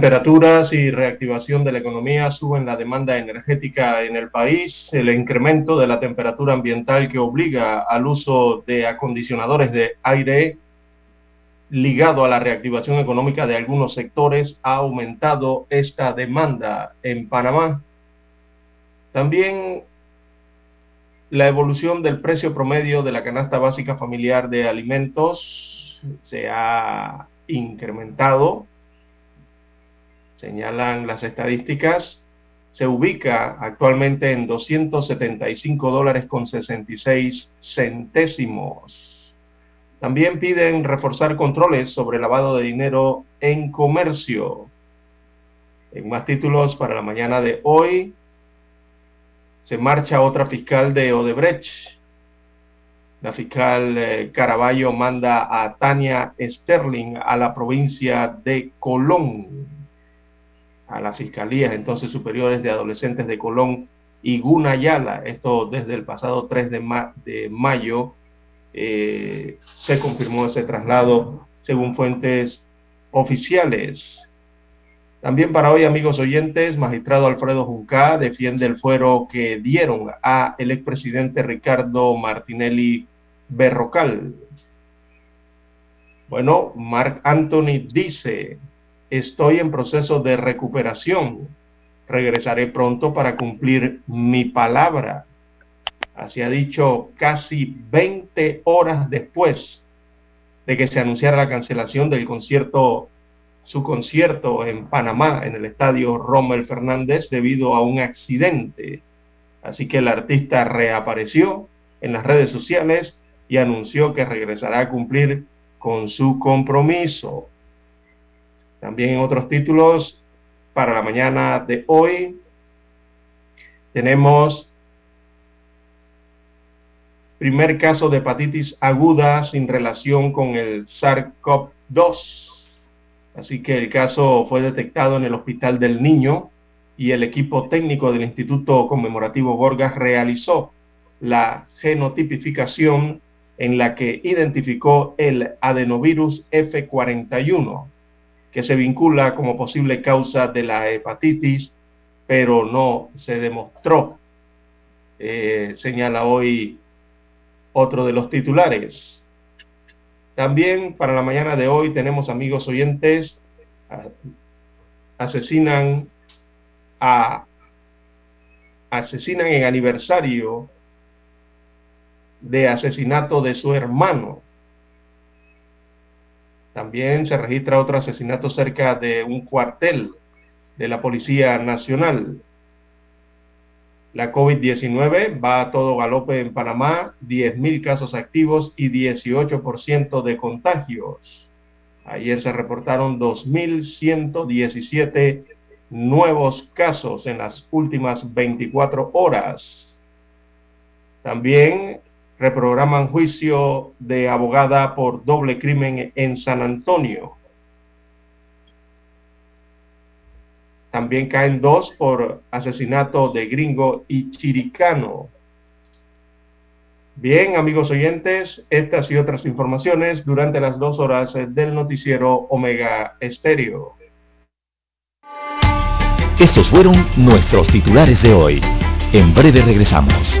Temperaturas y reactivación de la economía suben la demanda energética en el país. El incremento de la temperatura ambiental que obliga al uso de acondicionadores de aire ligado a la reactivación económica de algunos sectores ha aumentado esta demanda en Panamá. También la evolución del precio promedio de la canasta básica familiar de alimentos se ha incrementado señalan las estadísticas, se ubica actualmente en 275 dólares con 66 centésimos. También piden reforzar controles sobre lavado de dinero en comercio. En más títulos para la mañana de hoy, se marcha otra fiscal de Odebrecht. La fiscal eh, Caraballo manda a Tania Sterling a la provincia de Colón a las fiscalías entonces superiores de adolescentes de Colón y Gunayala. Esto desde el pasado 3 de, mayo eh, se confirmó ese traslado según fuentes oficiales. También para hoy, amigos oyentes, magistrado Alfredo Junca defiende el fuero que dieron a el expresidente Ricardo Martinelli Berrocal. Bueno, Mark Anthony dice, estoy en proceso de recuperación. Regresaré pronto para cumplir mi palabra. Así ha dicho casi 20 horas después de que se anunciara la cancelación del concierto, su concierto en Panamá, en el estadio Rommel Fernández, debido a un accidente. Así que el artista reapareció en las redes sociales y anunció que regresará a cumplir con su compromiso. También en otros títulos para la mañana de hoy tenemos primer caso de hepatitis aguda sin relación con el SARS-CoV-2. Así que el caso fue detectado en el Hospital del Niño y el equipo técnico del Instituto Conmemorativo Gorgas realizó la genotipificación en la que identificó el adenovirus F41 que se vincula como posible causa de la hepatitis, pero no se demostró, eh, señala hoy otro de los titulares. También para la mañana de hoy tenemos amigos oyentes, asesinan a asesinan en aniversario de asesinato de su hermano. También se registra otro asesinato cerca de un cuartel de la Policía Nacional. La COVID-19 va a todo galope en Panamá, 10.000 casos activos y 18% de contagios. Ayer se reportaron 2.117 nuevos casos en las últimas 24 horas. También reprograman juicio de abogada por doble crimen en San Antonio. También caen dos por asesinato de gringo y chiricano. Bien, amigos oyentes, estas y otras informaciones durante las dos horas del noticiero Omega Estéreo. Estos fueron nuestros titulares de hoy. En breve regresamos.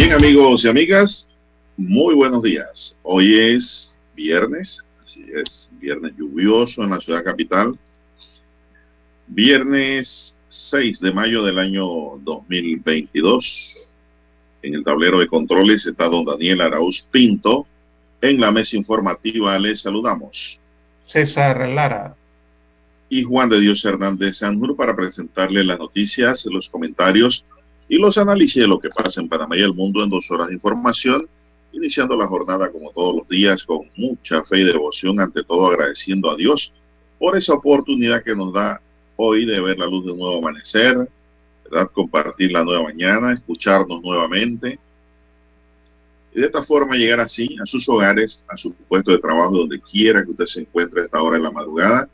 Bien amigos y amigas, muy buenos días. Hoy es viernes, así es, viernes lluvioso en la ciudad capital. Viernes 6 de mayo del año 2022. En el tablero de controles está don Daniel Arauz Pinto. En la mesa informativa les saludamos. César Lara. Y Juan de Dios Hernández Sanjur para presentarle las noticias, los comentarios y los análisis de lo que pasa en Panamá y el mundo en dos horas de información, iniciando la jornada como todos los días con mucha fe y devoción, ante todo agradeciendo a Dios por esa oportunidad que nos da hoy de ver la luz de nuevo amanecer, ¿verdad? compartir la nueva mañana, escucharnos nuevamente y de esta forma llegar así a sus hogares, a su puesto de trabajo, donde quiera que usted se encuentre a esta hora de la madrugada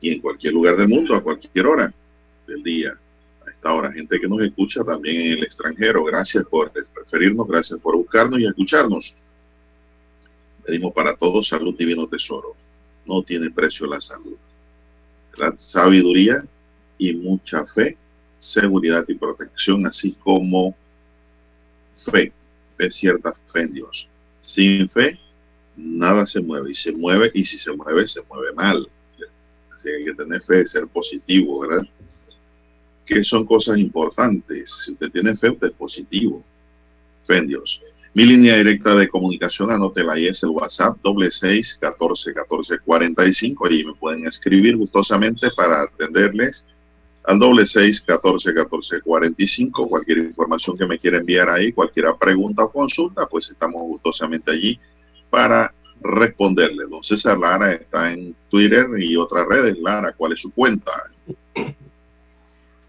y en cualquier lugar del mundo, a cualquier hora del día ahora, gente que nos escucha también en el extranjero. Gracias por preferirnos, gracias por buscarnos y escucharnos. Pedimos para todos salud divino tesoro. No tiene precio la salud. La sabiduría y mucha fe, seguridad y protección, así como fe, fe cierta fe en Dios. Sin fe, nada se mueve y se mueve y si se mueve, se mueve mal. Así que hay que tener fe, ser positivo, ¿verdad? Que son cosas importantes. Si usted tiene fe, usted es positivo. Fe en Dios. Mi línea directa de comunicación, anótela ahí, es el WhatsApp, doble seis, catorce, catorce, cuarenta y cinco. Allí me pueden escribir gustosamente para atenderles al doble seis, catorce, catorce, cuarenta y cinco. Cualquier información que me quiera enviar ahí, cualquier pregunta o consulta, pues estamos gustosamente allí para responderle. Don César Lara está en Twitter y otras redes. Lara, ¿cuál es su cuenta?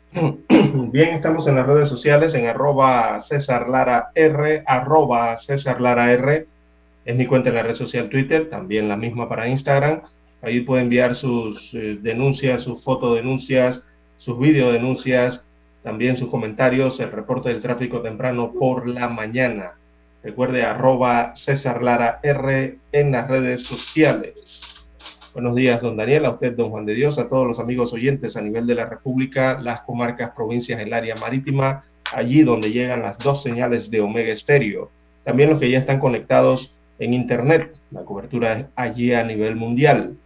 Bien, estamos en las redes sociales en arroba César Lara R, arroba R. Es mi cuenta en la red social Twitter, también la misma para Instagram. Ahí puede enviar sus eh, denuncias, sus fotodenuncias, sus videodenuncias, también sus comentarios, el reporte del tráfico temprano por la mañana. Recuerde arroba César Lara R en las redes sociales. Buenos días, don Daniel, a usted, don Juan de Dios, a todos los amigos oyentes a nivel de la República, las comarcas, provincias, el área marítima, allí donde llegan las dos señales de Omega Estéreo. También los que ya están conectados en Internet, la cobertura es allí a nivel mundial.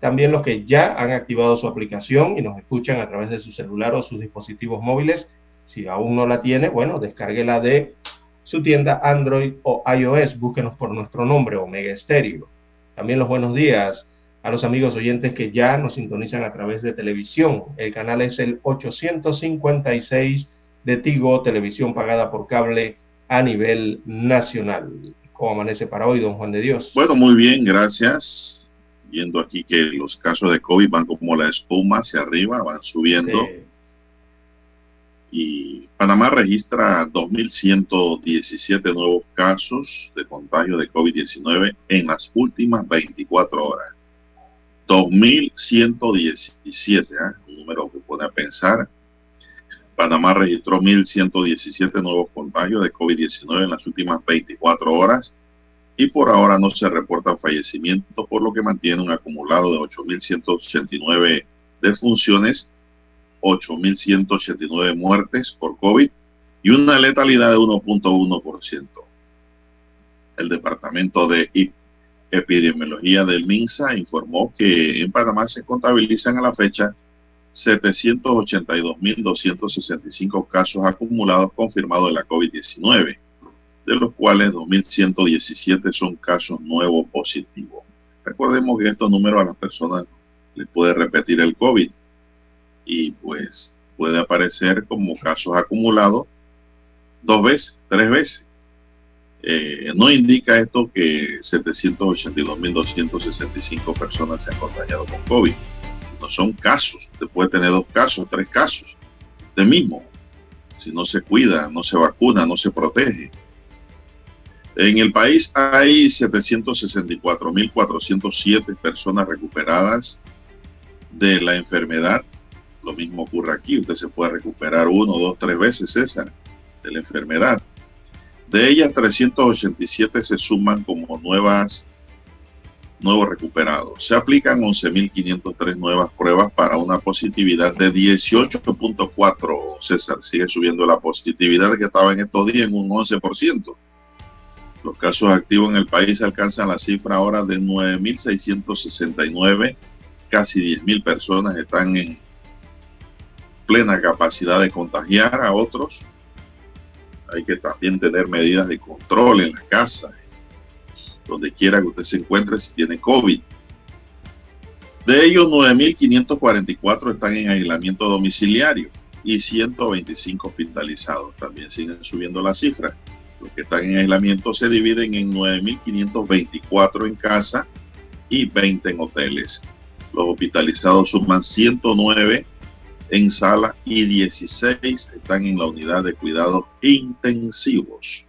También los que ya han activado su aplicación y nos escuchan a través de su celular o sus dispositivos móviles. Si aún no la tiene, bueno, descárguela de su tienda Android o iOS. Búsquenos por nuestro nombre, Omega Estéreo. También los buenos días a los amigos oyentes que ya nos sintonizan a través de televisión. El canal es el 856 de Tigo, televisión pagada por cable a nivel nacional. ¿Cómo amanece para hoy, don Juan de Dios? Bueno, muy bien, gracias. Viendo aquí que los casos de COVID van como la espuma hacia arriba, van subiendo. Y Panamá registra 2.117 nuevos casos de contagio de COVID-19 en las últimas 24 horas. 2.117, ¿eh? un número que pone a pensar. Panamá registró 1.117 nuevos contagios de COVID-19 en las últimas 24 horas. y por ahora no se reportan fallecimientos, por lo que mantiene un acumulado de 8.189 defunciones, 8.189 muertes por COVID y una letalidad de 1.1%. El Departamento de Epidemiología del MINSA informó que en Panamá se contabilizan a la fecha 782.265 casos acumulados confirmados de la COVID-19 de los cuales 2.117 son casos nuevos positivos. Recordemos que estos números a las personas les puede repetir el COVID y pues puede aparecer como casos acumulados dos veces, tres veces. Eh, no indica esto que 782.265 personas se han contagiado con COVID. No son casos. Usted puede tener dos casos, tres casos. de mismo, si no se cuida, no se vacuna, no se protege en el país hay 764.407 personas recuperadas de la enfermedad. Lo mismo ocurre aquí. Usted se puede recuperar uno, dos, tres veces, César, de la enfermedad. De ellas, 387 se suman como nuevas, nuevos recuperados. Se aplican 11.503 nuevas pruebas para una positividad de 18.4. César sigue subiendo la positividad que estaba en estos días en un 11%. Los casos activos en el país alcanzan la cifra ahora de 9.669. Casi 10.000 personas están en plena capacidad de contagiar a otros. Hay que también tener medidas de control en la casa, donde quiera que usted se encuentre si tiene COVID. De ellos, 9.544 están en aislamiento domiciliario y 125 hospitalizados. También siguen subiendo las cifras. Los que están en aislamiento se dividen en 9.524 en casa y 20 en hoteles. Los hospitalizados suman 109 en sala y 16 están en la unidad de cuidados intensivos.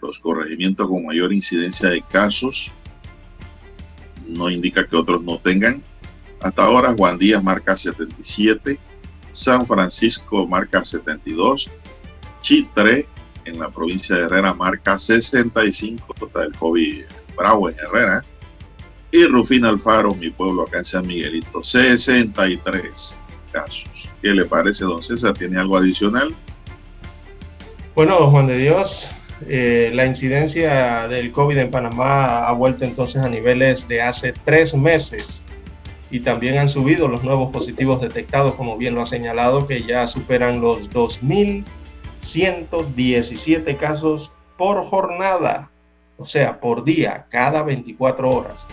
Los corregimientos con mayor incidencia de casos no indica que otros no tengan. Hasta ahora Juan Díaz marca 77, San Francisco marca 72, Chitre en la provincia de Herrera marca 65, está el COVID bravo en Herrera. Y Rufina Alfaro, mi pueblo acá en San Miguelito, 63 casos. ¿Qué le parece, don César? ¿Tiene algo adicional? Bueno, don Juan de Dios, eh, la incidencia del COVID en Panamá ha vuelto entonces a niveles de hace tres meses y también han subido los nuevos positivos detectados, como bien lo ha señalado, que ya superan los 2.000 117 casos por jornada, o sea, por día, cada 24 horas.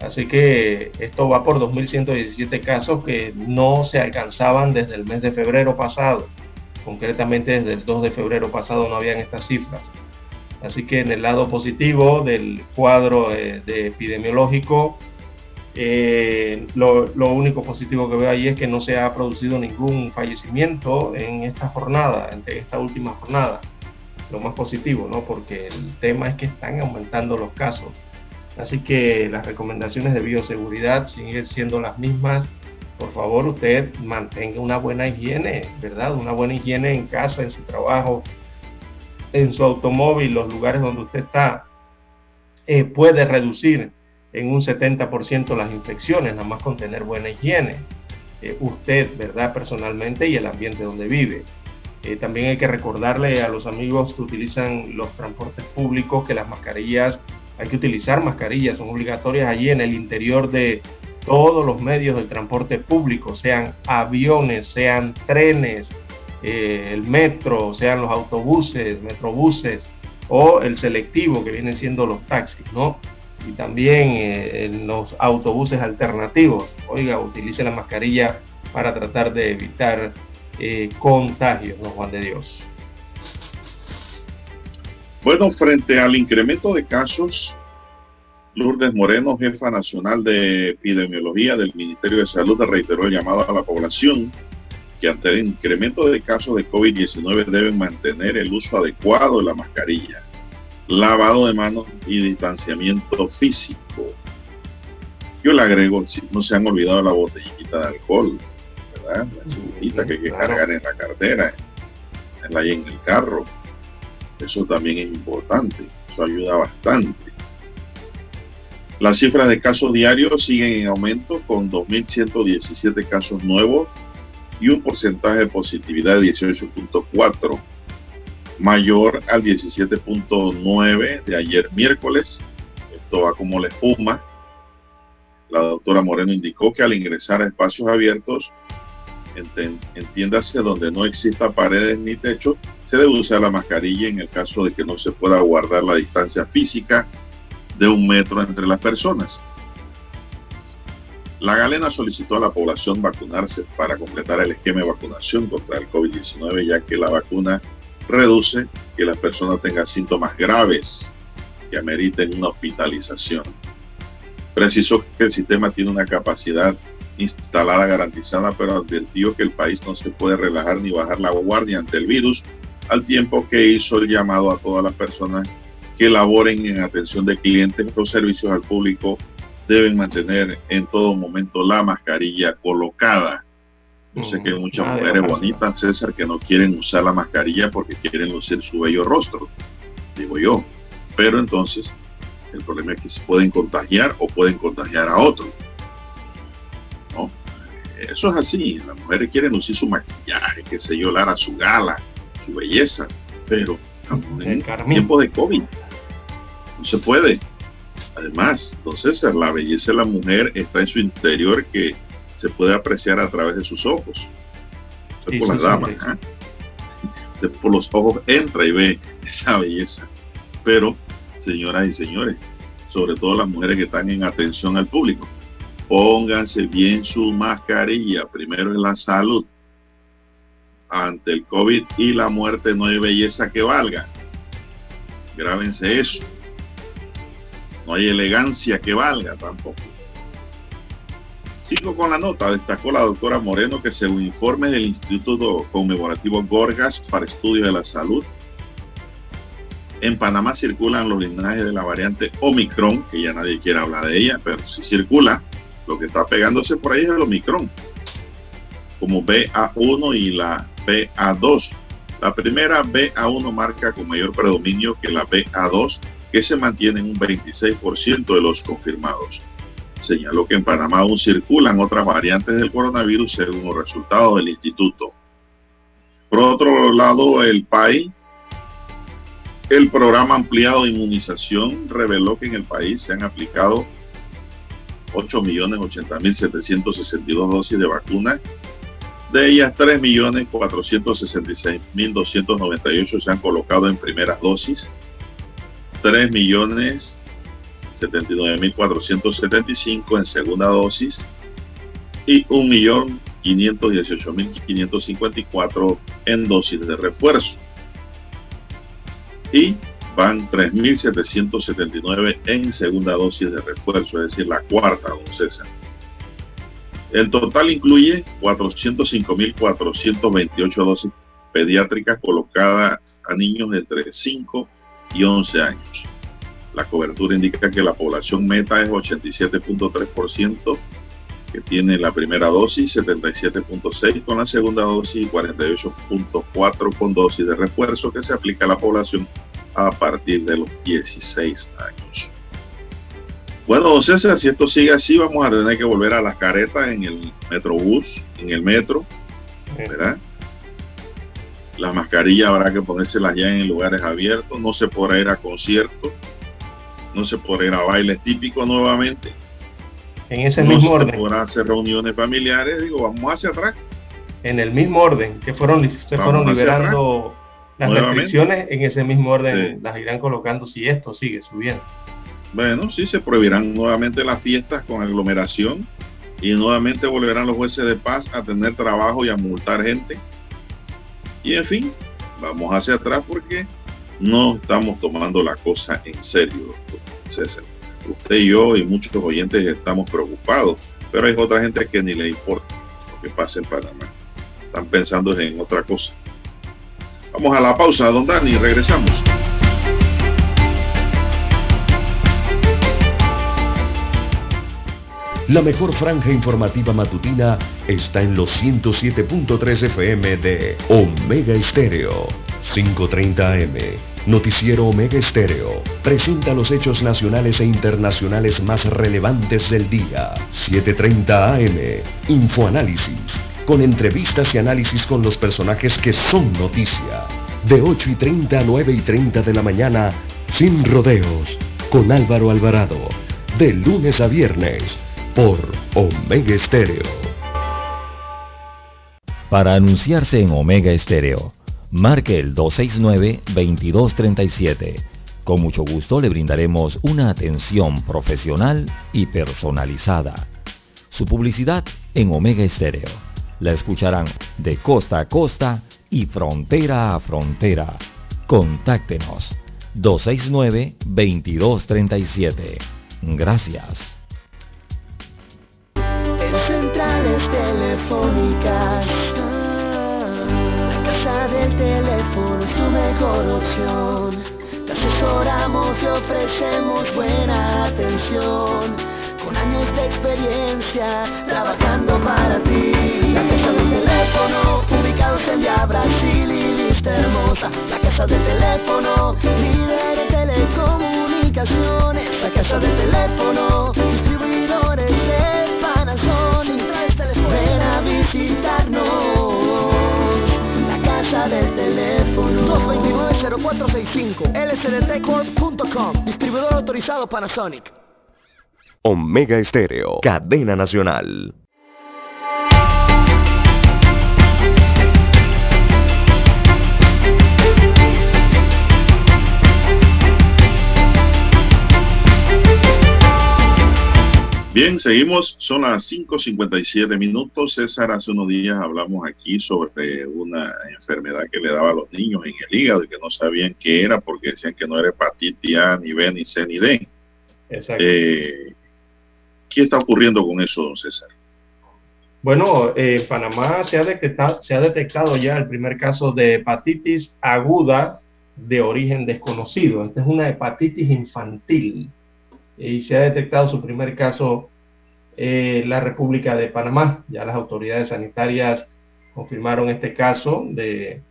Así que esto va por 2.117 casos que no se alcanzaban desde el mes de febrero pasado. Concretamente desde el 2 de febrero pasado no habían estas cifras. Así que en el lado positivo del cuadro eh, de epidemiológico, eh, lo, único positivo que veo ahí es que no se ha producido ningún fallecimiento en esta jornada, en esta última jornada. Lo más positivo, ¿no? Porque el tema es que están aumentando los casos. Así que las recomendaciones de bioseguridad siguen siendo las mismas. Por favor, usted mantenga una buena higiene, ¿verdad? Una buena higiene en casa, en su trabajo, en su automóvil, los lugares donde usted está. Eh, puede reducir en un 70% las infecciones, nada más con tener buena higiene. Eh, usted, ¿verdad? Personalmente y el ambiente donde vive. Eh, también hay que recordarle a los amigos que utilizan los transportes públicos que las mascarillas, hay que utilizar mascarillas, son obligatorias allí en el interior de todos los medios del transporte público, sean aviones, sean trenes, eh, el metro, sean los autobuses, metrobuses o el selectivo que vienen siendo los taxis, ¿no? y también eh, los autobuses alternativos. Oiga, utilice la mascarilla para tratar de evitar eh, contagios, ¿no, Juan de Dios? Bueno, frente al incremento de casos, Lourdes Moreno, jefa nacional de epidemiología del Ministerio de Salud, reiteró el llamado a la población que ante el incremento de casos de COVID-19 deben mantener el uso adecuado de la mascarilla lavado de manos y distanciamiento físico. Yo le agrego, si no se han olvidado la botellita de alcohol, ¿verdad? La chiquitita que hay que cargar en la cartera, en, la, en el carro. Eso también es importante. Eso ayuda bastante. Las cifras de casos diarios siguen en aumento con 2.117 casos nuevos y un porcentaje de positividad de 18.4, mayor al 17.9 de ayer miércoles. Esto va como la espuma. La doctora Moreno indicó que al ingresar a espacios abiertos, entiéndase donde no exista paredes ni techo, se debe usar la mascarilla en el caso de que no se pueda guardar la distancia física de un metro entre las personas. La Galena solicitó a la población vacunarse para completar el esquema de vacunación contra el COVID-19, ya que la vacuna reduce que las personas tengan síntomas graves que ameriten una hospitalización. Precisó que el sistema tiene una capacidad instalada garantizada, pero advirtió que el país no se puede relajar ni bajar la guardia ante el virus, al tiempo que hizo el llamado a todas las personas que laboren en atención de clientes los servicios al público deben mantener en todo momento la mascarilla colocada. Yo sé que hay muchas mujeres bonitas, César, que no quieren usar la mascarilla porque quieren lucir su bello rostro, digo yo. Pero entonces, el problema es que se pueden contagiar o pueden contagiar a otro. Eso es así. Las mujeres quieren lucir su maquillaje, que sé yo, Lara, su gala, su belleza. Pero en tiempo de COVID no se puede. Además, entonces la belleza de la mujer está en su interior que se puede apreciar a través de sus ojos. por las damas. ¿ah? Por los ojos entra y ve esa belleza. Pero, señoras y señores, sobre todo las mujeres que están en atención al público, pónganse bien su mascarilla. Primero es la salud. Ante el COVID y la muerte no hay belleza que valga. Grábense eso. No hay elegancia que valga tampoco. Sigo con la nota. Destacó la doctora Moreno que según informe del Instituto Conmemorativo Gorgas para Estudios de la Salud, en Panamá circulan los linajes de la variante Omicron, que ya nadie quiere hablar de ella, pero si circula, lo que está pegándose por ahí es el Omicron, como BA1 y la BA2. La primera BA1 marca con mayor predominio que la BA2 que se mantiene en un 26% de los confirmados. Señaló que en Panamá aún circulan otras variantes del coronavirus según los resultados del instituto. Por otro lado, el PAI, el programa ampliado de inmunización, reveló que en el país se han aplicado 8.080.762 dosis de vacuna. De ellas, 3.466.298 se han colocado en primeras dosis 3 millones 79.475 en segunda dosis y 1.518.554 en dosis de refuerzo. Y van 3.779 en segunda dosis de refuerzo, es decir, la cuarta, don César. El total incluye 405.428 dosis pediátricas colocadas a niños entre 5 y 11 años. La cobertura indica que la población meta es 87.3%, que tiene la primera dosis, 77.6 con la segunda dosis y 48.4 con dosis de refuerzo que se aplica a la población a partir de los 16 años. Bueno, don César, si esto sigue así, vamos a tener que volver a las caretas en el metrobús, en el metro, ¿verdad? Las mascarillas habrá que ponérselas ya en lugares abiertos. No se podrá ir a conciertos. No se podrá ir a bailes típicos nuevamente. En ese mismo orden. No se podrá hacer reuniones familiares. Digo, vamos hacia atrás. En el mismo orden que fueron, se fueron liberando las restricciones, en ese mismo orden las irán colocando si esto sigue subiendo. Bueno, sí, se prohibirán nuevamente las fiestas con aglomeración y nuevamente volverán los jueces de paz a tener trabajo y a multar gente y en fin, vamos hacia atrás porque no estamos tomando la cosa en serio, César. Usted y yo y muchos oyentes estamos preocupados, pero hay otra gente que ni le importa lo que pasa en Panamá. Están pensando en otra cosa. Vamos a la pausa, don Dani, regresamos. La mejor franja informativa matutina está en los 107.3 FM de Omega Estéreo, 530 AM. Noticiero Omega Estéreo presenta los hechos nacionales e internacionales más relevantes del día. 7.30 AM. Infoanálisis. Con entrevistas y análisis con los personajes que son noticia. De 8 y 30 a 9 y 30 de la mañana, sin rodeos, con Álvaro Alvarado. De lunes a viernes, por Omega Estéreo. Para anunciarse en Omega Estéreo Marque el 269-2237. Con mucho gusto le brindaremos una atención profesional y personalizada. Su publicidad en Omega Estéreo. La escucharán de costa a costa y frontera a frontera. Contáctenos 269-2237. Gracias. En centrales telefónicas del teléfono es tu mejor opción. Te asesoramos y ofrecemos buena atención. Con años de experiencia trabajando para ti. En ya Brasil y lista hermosa. La casa del teléfono, líder de telecomunicaciones. La casa del teléfono, distribuidores de Panasonic. Ven a visitarnos del teléfono 229-0465 lsdtcorp.com Distribuidor autorizado Panasonic Omega Estéreo, cadena nacional. Bien, seguimos, son las 5.57 minutos. César, hace unos días hablamos aquí sobre una enfermedad que le daba a los niños en el hígado y que no sabían qué era porque decían que no era hepatitis A, ni B, ni C, ni D. Exacto. Eh, ¿Qué está ocurriendo con eso, don César? Bueno, en Panamá se ha, detectado, se ha detectado ya el primer caso de hepatitis aguda de origen desconocido. Esta es una hepatitis infantil y se ha detectado su primer caso en la República de Panamá. Ya las autoridades sanitarias confirmaron este caso de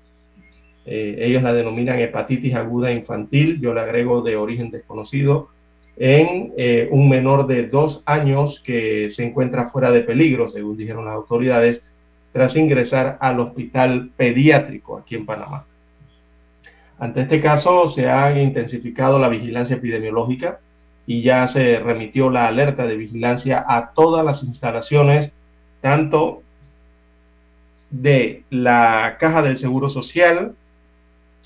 eh, ellos la denominan hepatitis aguda infantil, yo le agrego de origen desconocido, en eh, un menor de dos años que se encuentra fuera de peligro, según dijeron las autoridades, tras ingresar al hospital pediátrico aquí en Panamá. Ante este caso se ha intensificado la vigilancia epidemiológica y ya se remitió la alerta de vigilancia a todas las instalaciones, tanto de la Caja del Seguro Social,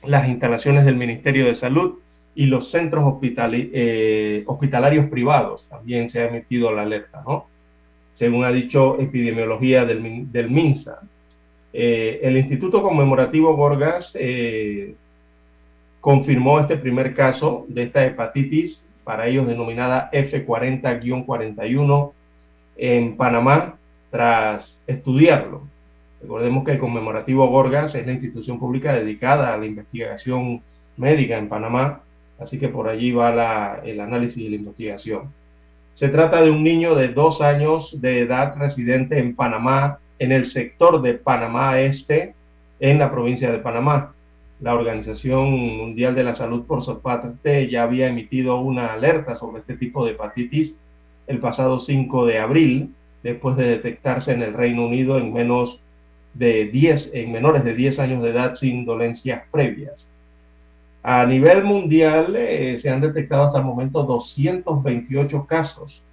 las instalaciones del Ministerio de Salud y los centros eh, hospitalarios privados. También se ha emitido la alerta, ¿no? Según ha dicho epidemiología del, MINSA. Eh, el Instituto Conmemorativo Gorgas eh, confirmó este primer caso de esta hepatitis para ellos denominada F40-41 en Panamá, tras estudiarlo. Recordemos que el conmemorativo Gorgas es la institución pública dedicada a la investigación médica en Panamá, así que por allí va el análisis y la investigación. Se trata de un niño de dos años de edad residente en Panamá, en el sector de Panamá Este, en la provincia de Panamá. La Organización Mundial de la Salud, por su parte, ya había emitido una alerta sobre este tipo de hepatitis el pasado 5 de abril, después de detectarse en el Reino Unido en menos de 10, en menores de 10 años de edad sin dolencias previas. A nivel mundial eh, se han detectado hasta el momento 228 casos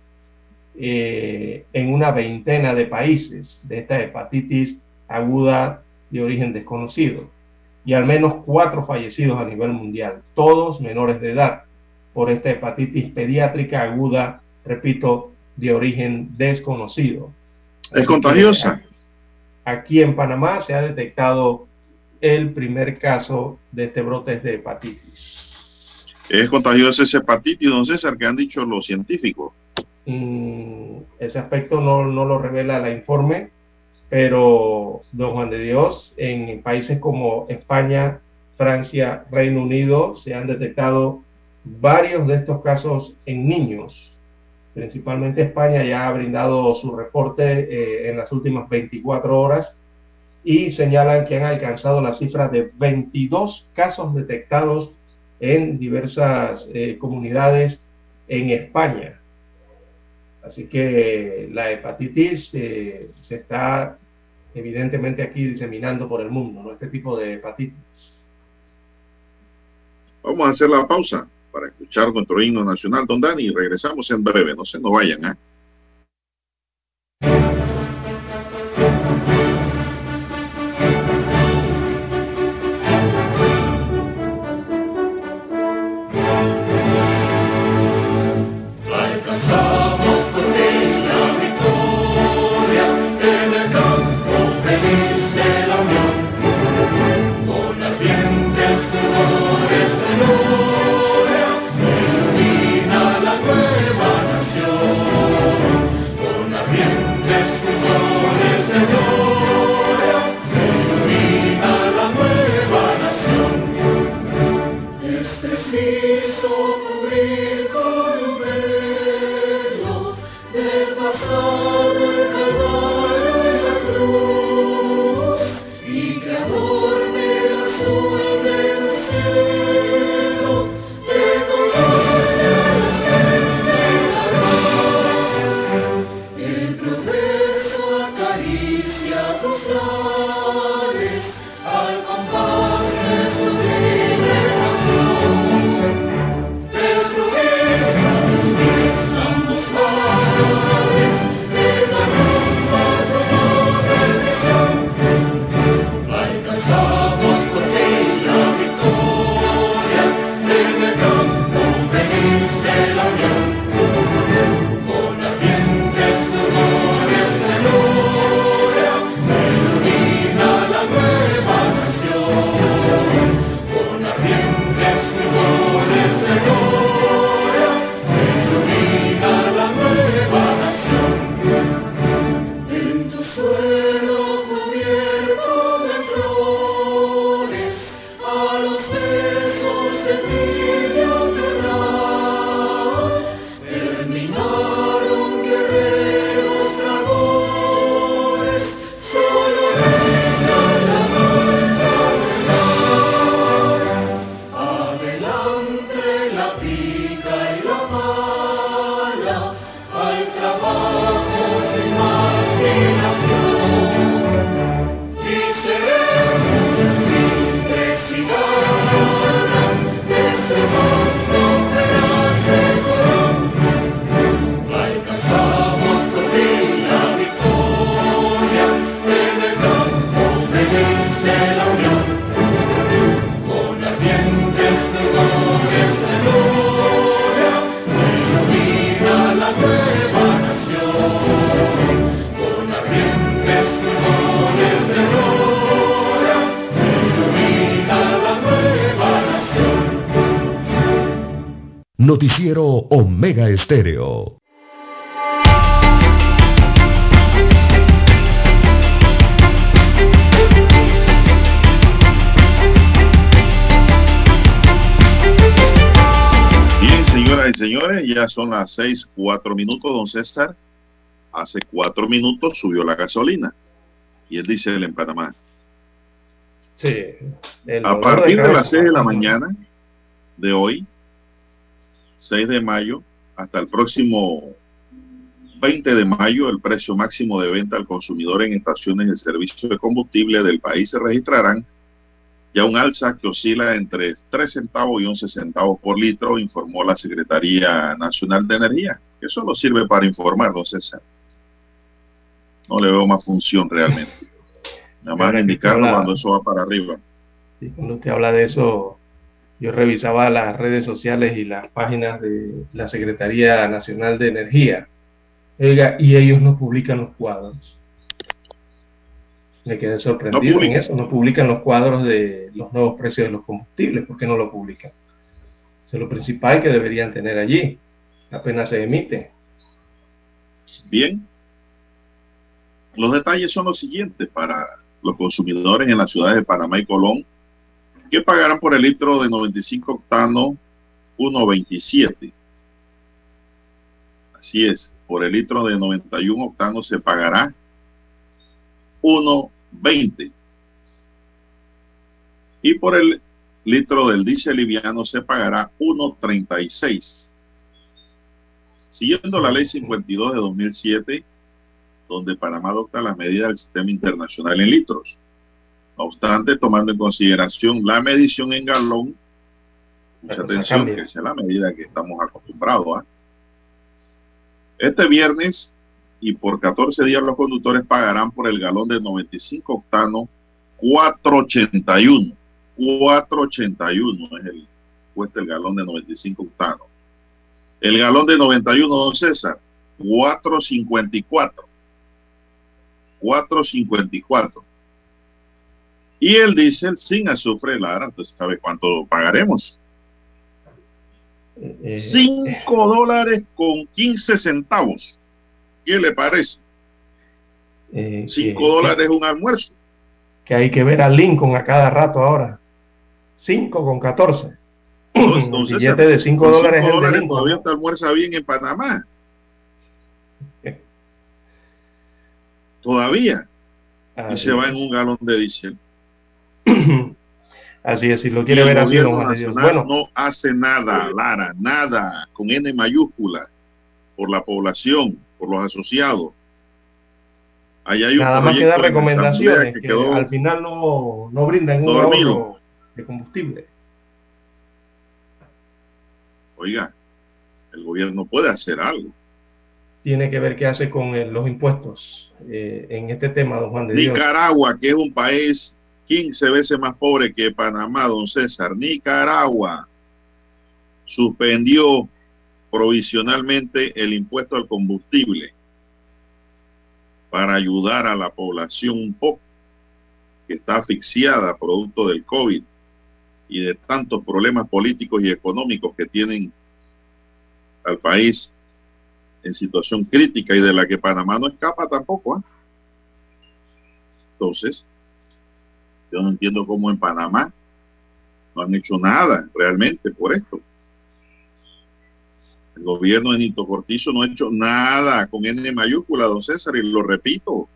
eh, en una veintena de países de esta hepatitis aguda de origen desconocido y al menos cuatro fallecidos a nivel mundial, todos menores de edad, por esta hepatitis pediátrica aguda, repito, de origen desconocido. ¿Es contagiosa? Aquí en Panamá se ha detectado el primer caso de este brote de hepatitis. ¿Es contagiosa esa hepatitis, don César, que han dicho los científicos? Mm, ese aspecto no, no, lo revela el informe, pero don Juan de Dios, en países como España, Francia, Reino Unido, se han detectado varios de estos casos en niños. Principalmente España ya ha brindado su reporte eh, en las últimas 24 horas y señalan que han alcanzado la cifra de 22 casos detectados en diversas eh, comunidades en España. Así que la hepatitis eh, se está evidentemente aquí diseminando por el mundo, ¿no? Este tipo de hepatitis. Vamos a hacer la pausa para escuchar nuestro himno nacional, don Dani, y regresamos en breve. No se nos vayan, ¿eh? Noticiero Omega Estéreo. Bien, señoras y señores, ya son las seis, cuatro minutos, don César. Hace cuatro minutos subió la gasolina. Y él dice en Panamá. Sí. A partir de las seis de la mañana de hoy, 6 de mayo hasta el próximo 20 de mayo, el precio máximo de venta al consumidor en estaciones de servicio de combustible del país se registrarán ya un alza que oscila entre 3 centavos y 11 centavos por litro, informó la Secretaría Nacional de Energía. Eso no sirve para informar, don César. No le veo más función realmente. Nada más indicarlo cuando eso va para arriba. Y cuando usted habla de eso, yo revisaba las redes sociales y las páginas de la Secretaría Nacional de Energía. y ellos no publican los cuadros. Me quedé sorprendido en eso. No publican los cuadros de los nuevos precios de los combustibles. ¿Por qué no lo publican? Eso es lo principal que deberían tener allí. Apenas se emite. Bien. Los detalles son los siguientes para los consumidores en las ciudades de Panamá y Colón ¿Qué pagarán por el litro de 95 octano 1.27. Así es, por el litro de 91 octano se pagará 1.20. Y por el litro del diésel liviano se pagará 1.36. Siguiendo la ley 52 de 2007, donde Panamá adopta las medidas del sistema internacional en litros. No obstante, tomando en consideración la medición en galón, mucha atención, que sea la medida que estamos acostumbrados a. Este viernes y por 14 días los conductores pagarán por el galón de 95 octanos 481. 481 es el cuesta el galón de 95 octanos. El galón de 91, don César, 454. 454. Y el diésel sin azufre, Lara, entonces sabe cuánto pagaremos. 5 eh, dólares con 15 centavos. ¿Qué le parece? 5 eh, dólares es un almuerzo. Que hay que ver a Lincoln a cada rato ahora. 5 con 14. Entonces, billete de 5 dólares, dólares todavía te almuerza bien en Panamá. todavía. y se va en un galón de diésel. Así es, si lo quiere ver así, bueno. no hace nada, Lara, nada, con N mayúscula, por la población, por los asociados. hay nada más que dar recomendaciones que, al final no, no brindan un ahorro de combustible. Oiga, el gobierno puede hacer algo tiene que ver qué hace con los impuestos eh, en este tema, don Juan de Dios. Nicaragua, que es un país 15 veces más pobre que Panamá, don César. Nicaragua suspendió provisionalmente el impuesto al combustible para ayudar a la población un poco que está asfixiada producto del COVID y de tantos problemas políticos y económicos que tienen al país en situación crítica y de la que Panamá no escapa tampoco. ¿ah? Entonces, yo no entiendo cómo en Panamá no han hecho nada realmente por esto. El gobierno de Nito Cortizo no ha hecho nada con N mayúscula, don César, y lo repito.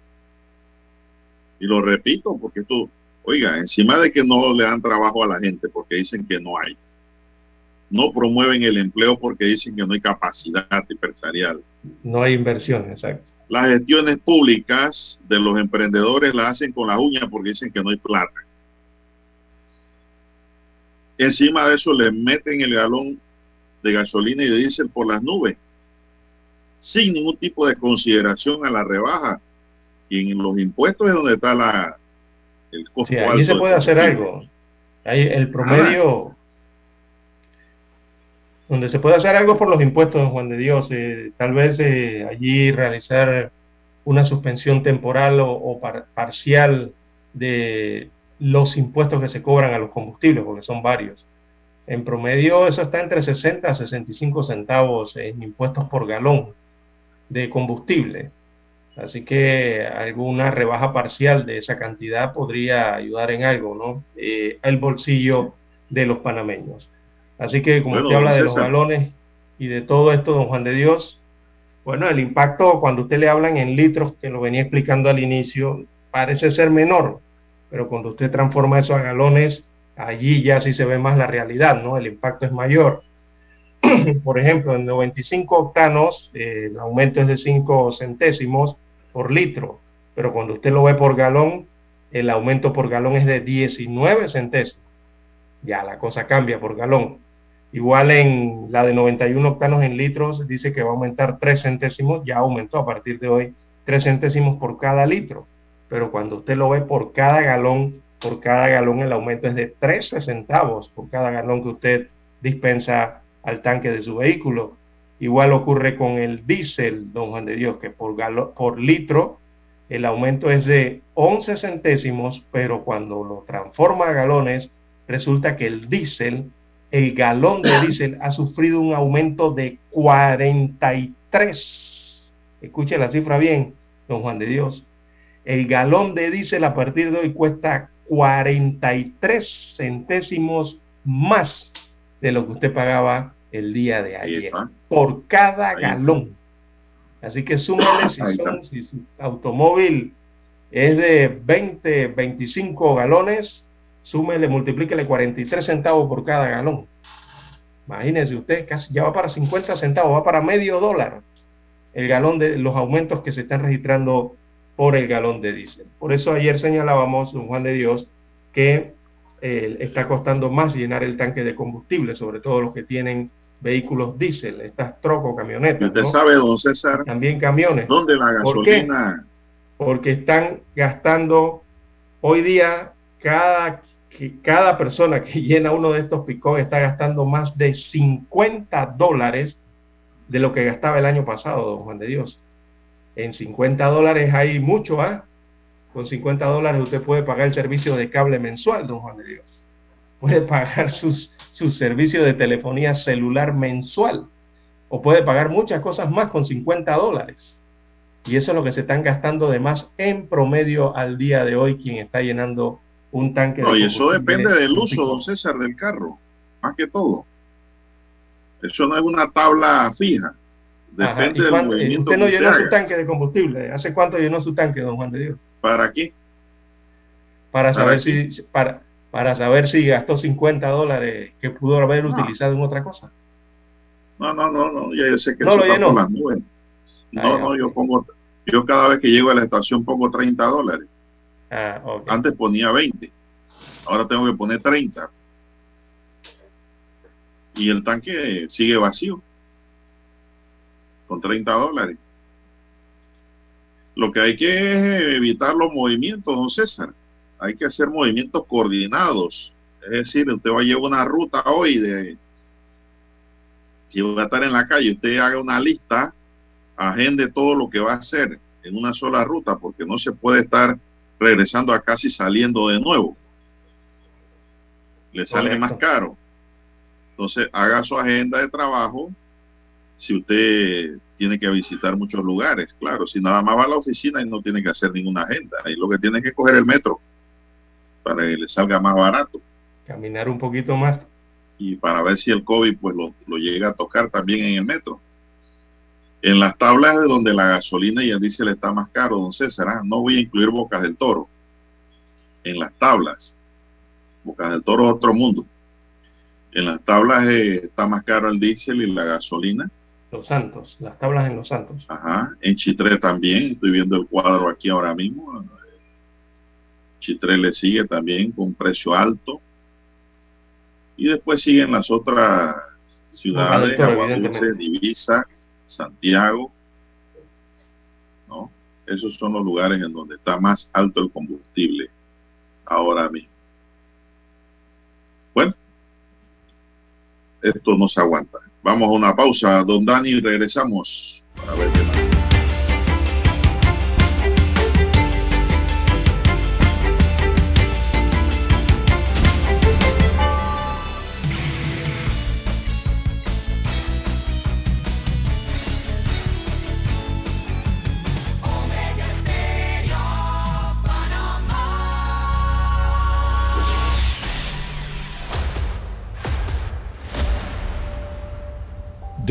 Y lo repito porque esto, oiga, encima de que no le dan trabajo a la gente porque dicen que no hay no promueven el empleo porque dicen que no hay capacidad empresarial. No hay inversión, exacto. Las gestiones públicas de los emprendedores las hacen con la uña porque dicen que no hay plata. Encima de eso le meten el galón de gasolina y de diésel por las nubes, sin ningún tipo de consideración a la rebaja. Y en los impuestos es donde está la, el costo. Sí, se puede hacer algo. El promedio donde se puede hacer algo por los impuestos, Juan de Dios, eh, tal vez eh, allí realizar una suspensión temporal o, parcial de los impuestos que se cobran a los combustibles, porque son varios. En promedio eso está entre 60 a 65 centavos en impuestos por galón de combustible. Así que alguna rebaja parcial de esa cantidad podría ayudar en algo, ¿no? Eh, el bolsillo de los panameños. Así que como usted habla de los balones y de todo esto, don Juan de Dios, bueno, el impacto cuando usted le hablan en litros, que lo venía explicando al inicio, parece ser menor, pero cuando usted transforma eso a galones, allí ya sí se ve más la realidad, ¿no? El impacto es mayor. por ejemplo, en 95 octanos, eh, el aumento es de 5 centésimos por litro, pero cuando usted lo ve por galón, el aumento por galón es de 19 centésimos. Ya la cosa cambia por galón. Igual en la de 91 octanos en litros dice que va a aumentar 3 centésimos, ya aumentó a partir de hoy 3 centésimos por cada litro. Pero cuando usted lo ve por cada galón, por cada galón el aumento es de 13 centavos por cada galón que usted dispensa al tanque de su vehículo. Igual ocurre con el diésel, don Juan de Dios, que por, por litro el aumento es de 11 centésimos, pero cuando lo transforma a galones, resulta que el diésel el galón de diésel ha sufrido un aumento de 43. Escuche la cifra bien, don Juan de Dios. El galón de diésel a partir de hoy cuesta 43 centésimos más de lo que usted pagaba el día de ayer por cada galón. Así que súmele si, si su automóvil es de 20, 25 galones, súmele, multiplíquele 43 centavos por cada galón. Imagínense usted, casi ya va para 50 centavos, va para medio dólar el galón de los aumentos que se están registrando por el galón de diésel. Por eso ayer señalábamos, don Juan de Dios, que eh, está costando más llenar el tanque de combustible, sobre todo los que tienen vehículos diésel, estas trocos, camionetas. Usted sabe, don César. También camiones. ¿Dónde la gasolina? Porque están gastando hoy día cada, cada persona que llena uno de estos picón está gastando más de 50 dólares de lo que gastaba el año pasado, don Juan de Dios. En 50 dólares hay mucho, ¿ah? Con 50 dólares usted puede pagar el servicio de cable mensual, don Juan de Dios. Puede pagar sus, su servicio de telefonía celular mensual. O puede pagar muchas cosas más con 50 dólares. Y eso es lo que se están gastando de más en promedio al día de hoy quien está llenando un tanque no, y eso depende del uso, don César, del carro, más que todo. Eso no es una tabla fija. Depende del movimiento. Usted no llenó su tanque de combustible. ¿Hace cuánto llenó su tanque, don Juan de Dios? ¿Para qué? Para saber si para, para saber si gastó 50 dólares que pudo haber utilizado en otra cosa. No, no, no, no. Ya sé que no lo llenó. Las nubes. No, no, yo pongo, yo cada vez que llego a la estación pongo 30 dólares. Ah. Antes ponía 20. Ahora tengo que poner 30. Y el tanque sigue vacío. Con 30 dólares. Lo que hay que evitar los movimientos, don César. Hay que hacer movimientos coordinados. Es decir, usted va a llevar una ruta hoy de... Si va a estar en la calle, usted haga una lista, agende todo lo que va a hacer en una sola ruta, porque no se puede estar regresando a casa y saliendo de nuevo. Le sale Correcto. más caro. Entonces, haga su agenda de trabajo. Si usted tiene que visitar muchos lugares, claro, si nada más va a la oficina y no tiene que hacer ninguna agenda, ahí lo que tiene que coger el metro para que le salga más barato. Caminar un poquito más. Y para ver si el COVID pues lo, lo llega a tocar también en el metro. En las tablas de donde la gasolina y el diésel está más caro, don César, ¿ah? no voy a incluir Bocas del Toro. En las tablas. Bocas del Toro es otro mundo. En las tablas eh, está más caro el diésel y la gasolina. Los Santos, las tablas en Los Santos. Ajá, en Chitré también, estoy viendo el cuadro aquí ahora mismo. Chitré le sigue también con precio alto. Y después siguen las otras ciudades, Aguadulce, Divisa, Santiago. ¿no? Esos son los lugares en donde está más alto el combustible ahora mismo. Bueno, esto no se aguanta. Vamos a una pausa, don Dani, regresamos para ver qué más.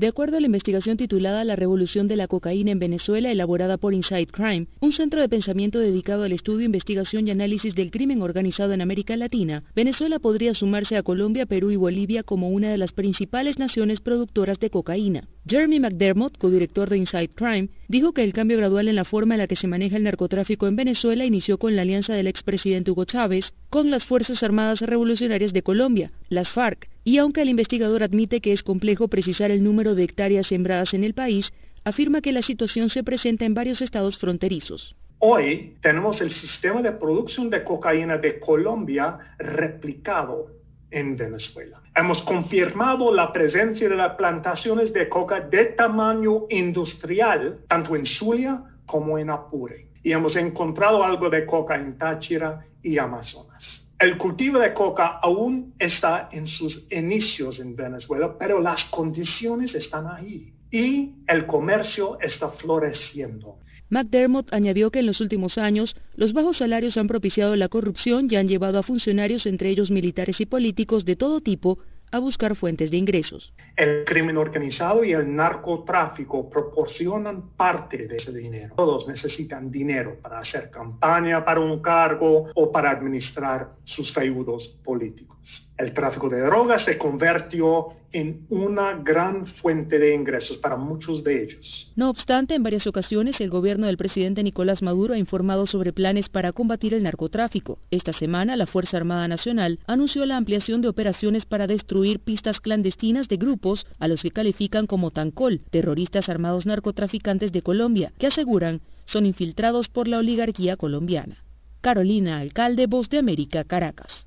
De acuerdo a la investigación titulada La revolución de la cocaína en Venezuela, elaborada por Inside Crime, un centro de pensamiento dedicado al estudio, investigación y análisis del crimen organizado en América Latina, Venezuela podría sumarse a Colombia, Perú y Bolivia como una de las principales naciones productoras de cocaína. Jeremy McDermott, codirector de Inside Crime, dijo que el cambio gradual en la forma en la que se maneja el narcotráfico en Venezuela inició con la alianza del expresidente Hugo Chávez con las Fuerzas Armadas Revolucionarias de Colombia, las FARC, y aunque el investigador admite que es complejo precisar el número de hectáreas sembradas en el país, afirma que la situación se presenta en varios estados fronterizos. Hoy tenemos el sistema de producción de cocaína de Colombia replicado en Venezuela. Hemos confirmado la presencia de las plantaciones de coca de tamaño industrial, tanto en Zulia como en Apure. Y hemos encontrado algo de coca en Táchira y Amazonas. El cultivo de coca aún está en sus inicios en Venezuela, pero las condiciones están ahí. y el comercio está floreciendo. McDermott añadió que en los últimos años los bajos salarios han propiciado la corrupción y han llevado a funcionarios, entre ellos militares y políticos de todo tipo, a buscar fuentes de ingresos. El crimen organizado y el narcotráfico proporcionan parte de ese dinero. Todos necesitan dinero para hacer campaña para un cargo o para administrar sus feudos políticos. El tráfico de drogas se convirtió en una gran fuente de ingresos para muchos de ellos. No obstante, en varias ocasiones el gobierno del presidente Nicolás Maduro ha informado sobre planes para combatir el narcotráfico. Esta semana, la Fuerza Armada Nacional anunció la ampliación de operaciones para destruir pistas clandestinas de grupos a los que califican como Tancol, terroristas armados narcotraficantes de Colombia, que aseguran son infiltrados por la oligarquía colombiana. Carolina Alcalde, Voz de América, Caracas.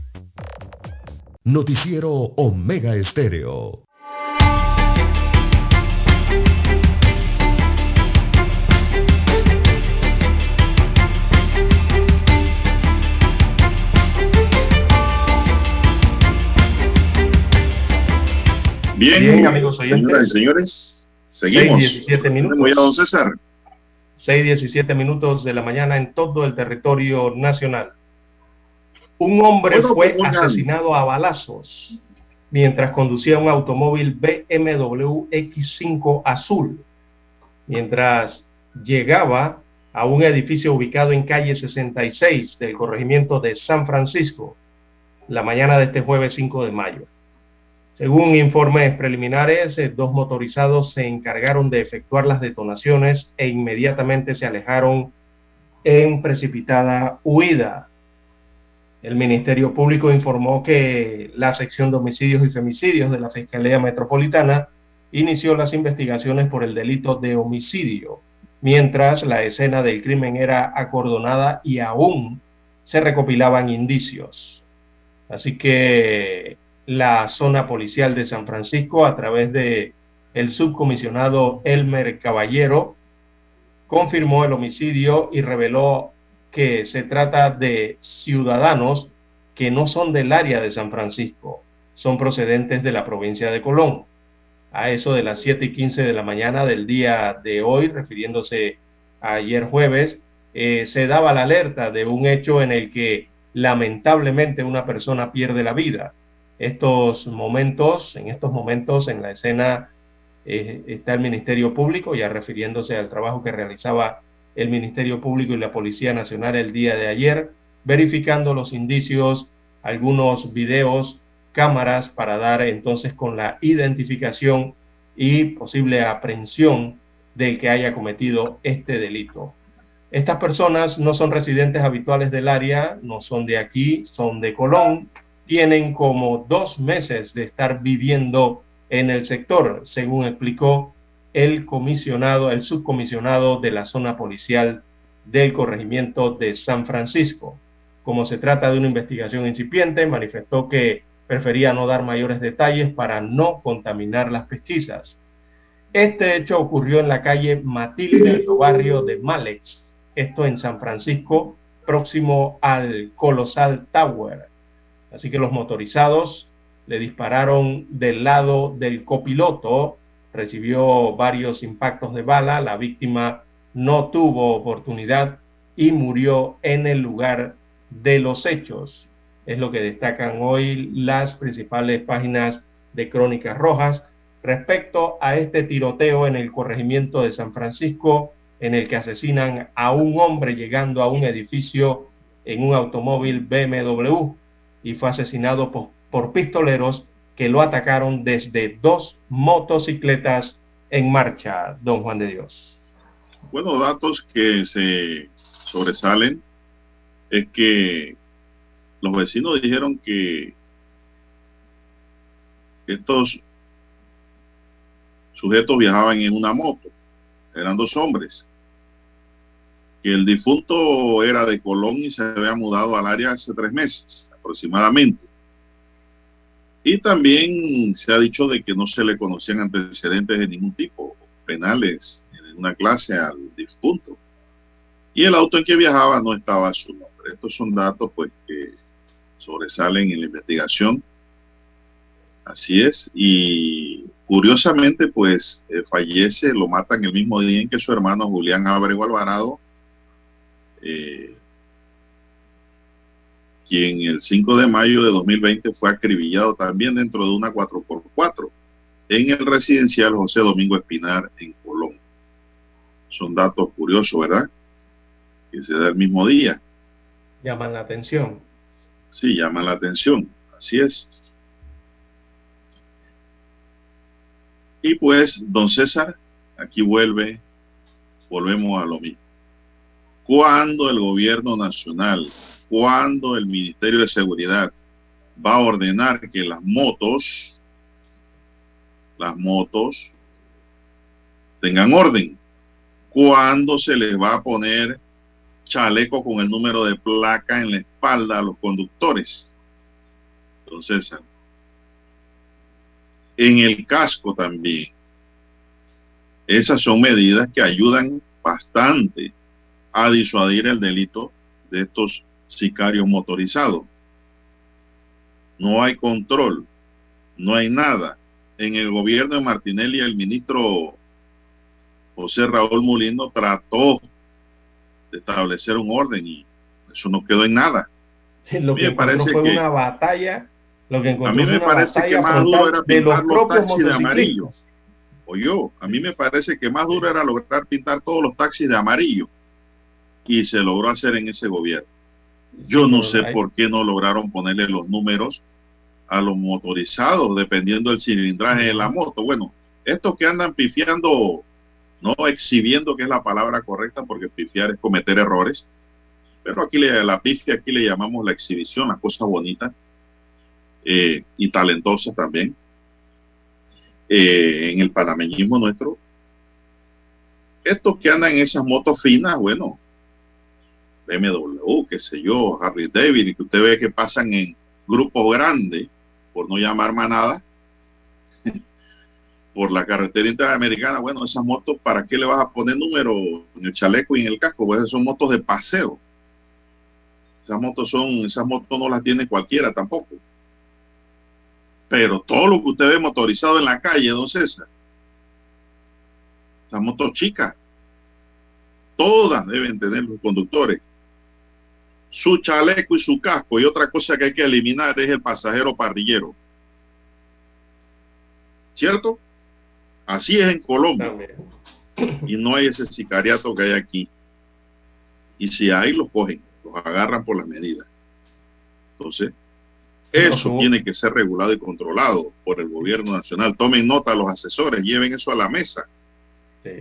Noticiero Omega Estéreo. Bien, Bien, amigos oyentes. señoras y señores, seguimos. 17 minutos. Don César. 6.17 minutos de la mañana en todo el territorio nacional. Un hombre fue asesinado a balazos mientras conducía un automóvil BMW X5 azul, mientras llegaba a un edificio ubicado en calle 66 del corregimiento de San Francisco, la mañana de este jueves 5 de mayo. Según informes preliminares, eh, dos motorizados se encargaron de efectuar las detonaciones e inmediatamente se alejaron en precipitada huida. El Ministerio Público informó que la sección de homicidios y femicidios de la Fiscalía Metropolitana inició las investigaciones por el delito de homicidio, mientras la escena del crimen era acordonada y aún se recopilaban indicios. Así que la zona policial de San Francisco, a través de el subcomisionado Elmer Caballero, confirmó el homicidio y reveló que se trata de ciudadanos que no son del área de San Francisco, son procedentes de la provincia de Colón. A eso de las 7 y 15 de la mañana del día de hoy, refiriéndose a ayer jueves, eh, se daba la alerta de un hecho en el que lamentablemente una persona pierde la vida. Estos momentos, en estos momentos en la escena eh, está el Ministerio Público, ya refiriéndose al trabajo que realizaba el Ministerio Público y la Policía Nacional el día de ayer, verificando los indicios, algunos videos, cámaras para dar entonces con la identificación y posible aprehensión del que haya cometido este delito. Estas personas no son residentes habituales del área, no son de aquí, son de Colón, tienen como dos meses de estar viviendo en el sector, según explicó el comisionado, el subcomisionado de la zona policial del corregimiento de San Francisco. Como se trata de una investigación incipiente, manifestó que prefería no dar mayores detalles para no contaminar las pesquisas. Este hecho ocurrió en la calle Matilde, el barrio de Malex, esto en San Francisco, próximo al Colosal Tower. Así que los motorizados le dispararon del lado del copiloto, recibió varios impactos de bala, la víctima no tuvo oportunidad y murió en el lugar de los hechos. Es lo que destacan hoy las principales páginas de Crónicas Rojas respecto a este tiroteo en el corregimiento de San Francisco, en el que asesinan a un hombre llegando a un edificio en un automóvil BMW y fue asesinado por, pistoleros que lo atacaron desde dos motocicletas en marcha, don Juan de Dios. Bueno, datos que se sobresalen es que los vecinos dijeron que estos sujetos viajaban en una moto, eran dos hombres, que el difunto era de Colón y se había mudado al área hace tres meses aproximadamente. Y también se ha dicho de que no se le conocían antecedentes de ningún tipo, penales, en una clase al difunto. Y el auto en que viajaba no estaba a su nombre. Estos son datos pues que sobresalen en la investigación. Así es. Y curiosamente pues eh, fallece, lo matan el mismo día en que su hermano Julián Abrego Alvarado eh, quien el 5 de mayo de 2020 fue acribillado también dentro de una 4x4 en el residencial José Domingo Espinar en Colón. Son datos curiosos, ¿verdad? Que se da el mismo día. Llaman la atención. Sí, llaman la atención. Así es. Y pues, don César, aquí vuelve, volvemos a lo mismo. ¿Cuándo el gobierno nacional, cuándo el Ministerio de Seguridad va a ordenar que las motos, las motos, tengan orden? ¿Cuándo se les va a poner chaleco con el número de placa en la espalda a los conductores? Entonces, en el casco también. Esas son medidas que ayudan bastante a disuadir el delito de estos sicarios motorizados. No hay control, no hay nada. En el gobierno de Martinelli, el ministro José Raúl Molino trató de establecer un orden y eso no quedó en nada. Lo que me parece fue que una batalla. Lo que a mí me parece que más duro era pintar los, los taxis de amarillo. O yo, a mí me parece que más duro era lograr pintar todos los taxis de amarillo y se logró hacer en ese gobierno. Yo no sé por qué no lograron ponerle los números a los motorizados, dependiendo del cilindraje de la moto. Bueno, estos que andan pifiando, no exhibiendo que es la palabra correcta, porque pifiar es cometer errores, pero aquí le, la pifia, aquí le llamamos la exhibición, la cosa bonita eh, y talentosa también. Eh, en el panameñismo nuestro, estos que andan en esas motos finas, bueno, BMW, qué sé yo, Harley David, y que usted ve que pasan en grupos grandes, por no llamar manada, por la carretera interamericana, bueno, esas motos, ¿para qué le vas a poner número en el chaleco y en el casco? Pues son motos de paseo. Esas motos son, esas motos no las tiene cualquiera tampoco. Pero todo lo que usted ve motorizado en la calle, don César, esas motos chicas, todas deben tener los conductores su chaleco y su casco. Y otra cosa que hay que eliminar es el pasajero parrillero. ¿Cierto? Así es en Colombia. Y no hay ese sicariato que hay aquí. Y si hay, los cogen, los agarran por las medidas. Entonces, eso tiene que ser regulado y controlado por el gobierno nacional. Tomen nota los asesores, lleven eso a la mesa. Sí.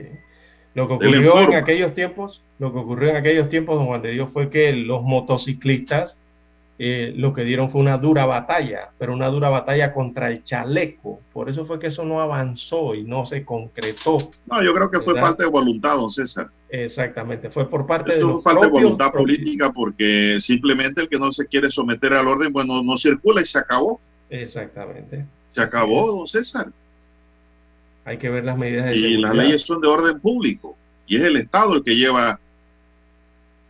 Lo que ocurrió en aquellos tiempos, lo que ocurrió en aquellos tiempos, don Juan de Dios, fue que los motociclistas eh, lo que dieron fue una dura batalla, pero una dura batalla contra el chaleco. Por eso fue que eso no avanzó y no se concretó. No, yo creo que fue falta de voluntad, don César. Exactamente, fue por parte de los falta de voluntad política porque simplemente el que no se quiere someter al orden, bueno, no circula y se acabó. Exactamente. Se acabó, don César. Hay que ver las medidas de Y las leyes son de orden público y es el Estado el que lleva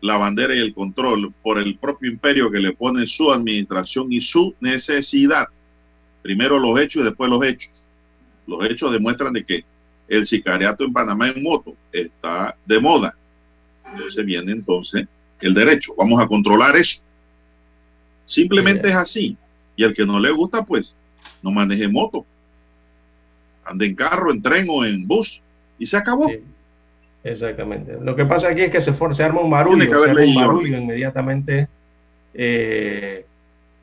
la bandera y el control por el propio imperio que le pone su administración y su necesidad. Primero los hechos y después los hechos. Los hechos demuestran de que el sicariato en Panamá en moto está de moda. Entonces viene entonces el derecho. Vamos a controlar eso. Simplemente es así. Y el que no le gusta, pues, no maneje moto ande en carro, en tren o en bus y se acabó. Exactamente. Lo que pasa aquí es que se, se arma un barullo, se arma un barullo inmediatamente, eh,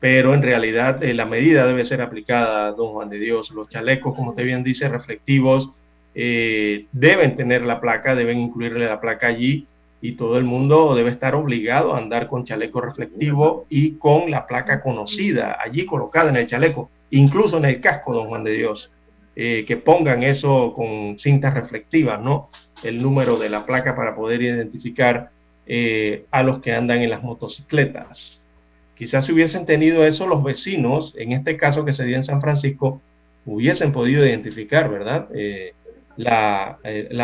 pero en realidad eh, la medida debe ser aplicada, don Juan de Dios. Los chalecos, como usted bien dice, reflectivos, eh, deben tener la placa, deben incluirle la placa allí y todo el mundo debe estar obligado a andar con chaleco reflectivo y con la placa conocida allí colocada en el chaleco, incluso en el casco, don Juan de Dios. Eh, que pongan eso con cintas reflectivas, ¿no? El número de la placa para poder identificar eh, a los que andan en las motocicletas. Quizás si hubiesen tenido eso los vecinos, en este caso que se dio en San Francisco, hubiesen podido identificar, ¿verdad? Eh, la,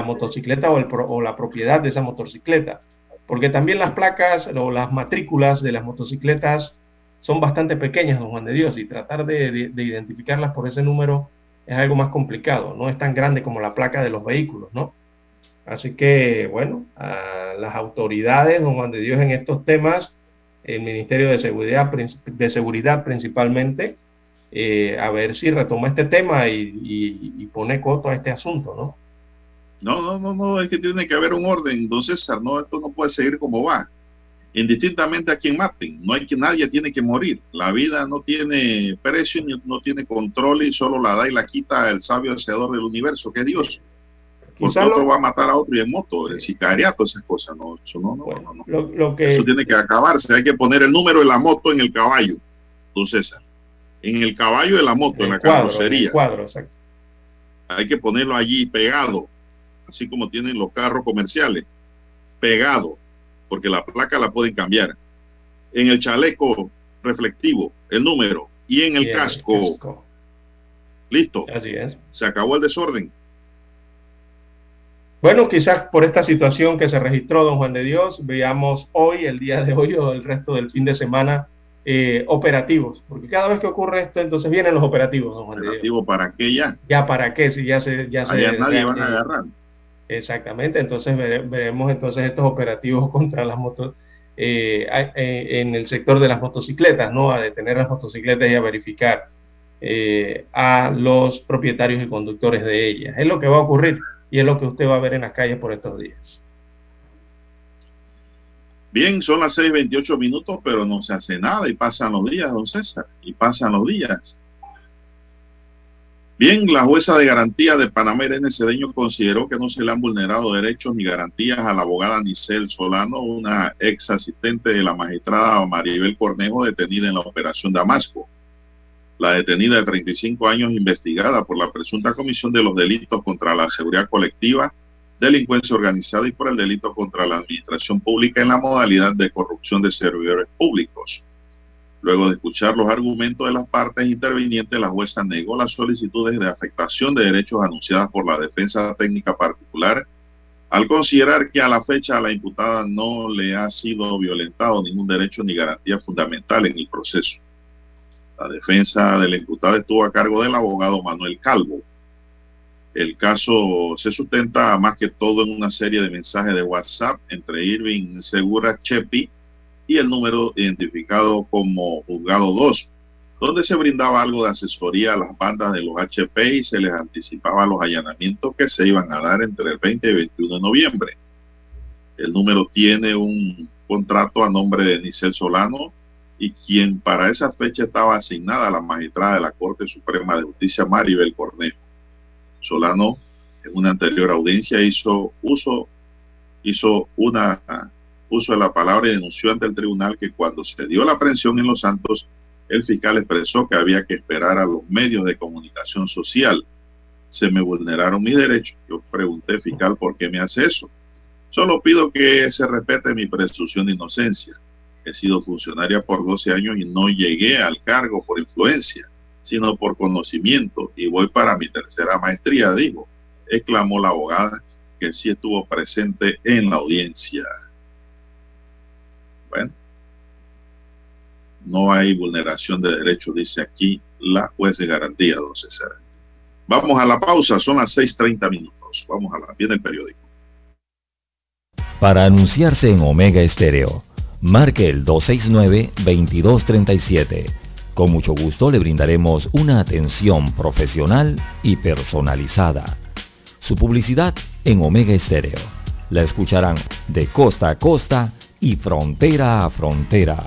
motocicleta o, la propiedad de esa motocicleta. Porque también las placas o las matrículas de las motocicletas son bastante pequeñas, don Juan de Dios, y tratar de identificarlas por ese número es algo más complicado, no es tan grande como la placa de los vehículos, ¿no? Así que, bueno, a las autoridades, don Juan de Dios, en estos temas, el Ministerio de Seguridad, de Seguridad principalmente, eh, a ver si retoma este tema y, pone coto a este asunto, ¿no? No, no, no, no, es que tiene que haber un orden, entonces, no, esto no puede seguir como va indistintamente a quien maten. No hay que nadie tiene que morir. La vida no tiene precio, no tiene control y solo la da y la quita el sabio hacedor del universo, que es Dios. Porque otro va a matar a otro y en moto, el sicariato, esas cosas, no, eso no, no, no, Lo, que... Eso tiene que acabarse, hay que poner el número de la moto en el caballo, don César. En el caballo de la moto, en la carrocería. cuadro, exacto. Hay que ponerlo allí pegado, así como tienen los carros comerciales, pegado porque la placa la pueden cambiar. En el chaleco reflectivo, el número, y en el, casco. Listo. Así es. Se acabó el desorden. Bueno, quizás por esta situación que se registró, don Juan de Dios, veamos hoy, el día de hoy o el resto del fin de semana, eh, operativos. Porque cada vez que ocurre esto, entonces vienen los operativos, don Juan de Dios. para qué ya? Ya para qué, si ya se... Ya se, nadie van a agarrar. Exactamente, entonces veremos entonces estos operativos contra las motos eh, eh, en el sector de las motocicletas, ¿no? A detener las motocicletas y a verificar eh, a los propietarios y conductores de ellas. Es lo que va a ocurrir y es lo que usted va a ver en las calles por estos días. Bien, son las 6:28 minutos, pero no se hace nada y pasan los días, don César, y pasan los días. Bien, la jueza de garantía de Panamá, Irene Cedeño, consideró que no se le han vulnerado derechos ni garantías a la abogada Nicel Solano, una ex asistente de la magistrada Maribel Cornejo, detenida en la operación Damasco. La detenida de 35 años, investigada por la presunta comisión de los delitos contra la seguridad colectiva, delincuencia organizada y por el delito contra la administración pública en la modalidad de corrupción de servidores públicos. Luego de escuchar los argumentos de las partes intervinientes, la jueza negó las solicitudes de afectación de derechos anunciadas por la defensa técnica particular, al considerar que a la fecha a la imputada no le ha sido violentado ningún derecho ni garantía fundamental en el proceso. La defensa de la imputada estuvo a cargo del abogado Manuel Calvo. El caso se sustenta más que todo en una serie de mensajes de WhatsApp entre Irving Segura Chepi y el número identificado como Juzgado 2, donde se brindaba algo de asesoría a las bandas de los HP y se les anticipaba los allanamientos que se iban a dar entre el 20 y 21 de noviembre. El número tiene un contrato a nombre de Nicel Solano y quien para esa fecha estaba asignada a la magistrada de la Corte Suprema de Justicia Maribel Cornejo. Solano en una anterior audiencia hizo uso hizo una puso de la palabra y denunció ante el tribunal que cuando se dio la aprehensión en Los Santos, el fiscal expresó que había que esperar a los medios de comunicación social. Se me vulneraron mis derechos. Yo pregunté, fiscal, ¿por qué me hace eso? Solo pido que se respete mi presunción de inocencia. He sido funcionaria por 12 años y no llegué al cargo por influencia, sino por conocimiento y voy para mi tercera maestría, dijo, exclamó la abogada que sí estuvo presente en la audiencia. Bueno, no hay vulneración de derechos, dice aquí la juez de garantía, don César. Vamos a la pausa, son las 6.30 minutos. Vamos a la, viene el periódico. Para anunciarse en Omega Estéreo, marque el 269-2237 Con mucho gusto le brindaremos una atención profesional y personalizada. Su publicidad en Omega Estéreo. La escucharán de costa a costa y frontera a frontera.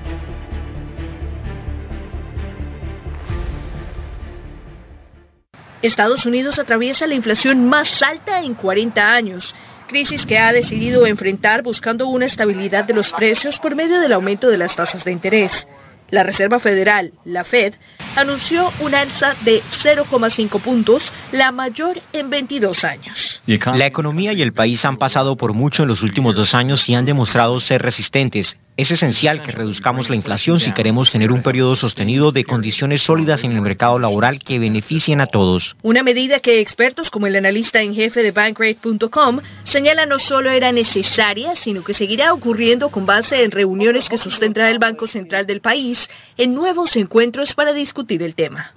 Estados Unidos atraviesa la inflación más alta en 40 años crisis que ha decidido enfrentar buscando una estabilidad de los precios por medio del aumento de las tasas de interés. La Reserva Federal, la Fed, anunció un alza de 0,5 puntos, la mayor en 22 años. La economía y el país han pasado por mucho en los últimos dos años y han demostrado ser resistentes. Es esencial que reduzcamos la inflación si queremos tener un periodo sostenido de condiciones sólidas en el mercado laboral que beneficien a todos. Una medida que expertos como el analista en jefe de Bankrate.com señalan no solo era necesaria, sino que seguirá ocurriendo con base en reuniones que sustenta el Banco Central del país en nuevos encuentros para discutir el tema.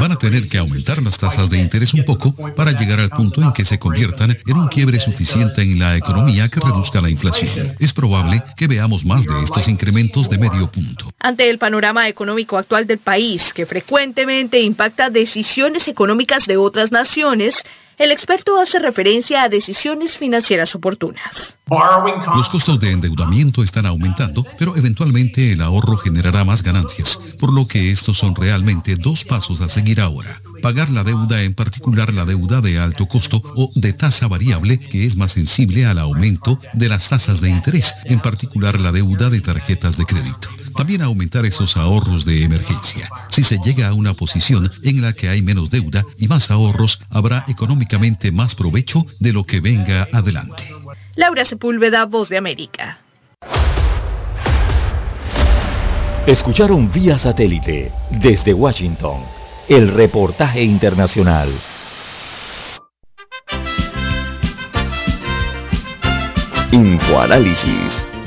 Van a tener que aumentar las tasas de interés un poco para llegar al punto en que se conviertan en un quiebre suficiente en la economía que reduzca la inflación. Es probable que veamos más de estos incrementos de medio punto. Ante el panorama económico actual del país, que frecuentemente impacta decisiones económicas de otras naciones, el experto hace referencia a decisiones financieras oportunas. Los costos de endeudamiento están aumentando, pero eventualmente el ahorro generará más ganancias, por lo que estos son realmente dos pasos a seguir ahora. Pagar la deuda, en particular la deuda de alto costo o de tasa variable, que es más sensible al aumento de las tasas de interés, en particular la deuda de tarjetas de crédito. También aumentar esos ahorros de emergencia. Si se llega a una posición en la que hay menos deuda y más ahorros, habrá económicamente más provecho de lo que venga adelante. Laura Sepúlveda, Voz de América. Escucharon vía satélite desde Washington el reportaje internacional. Infoanálisis,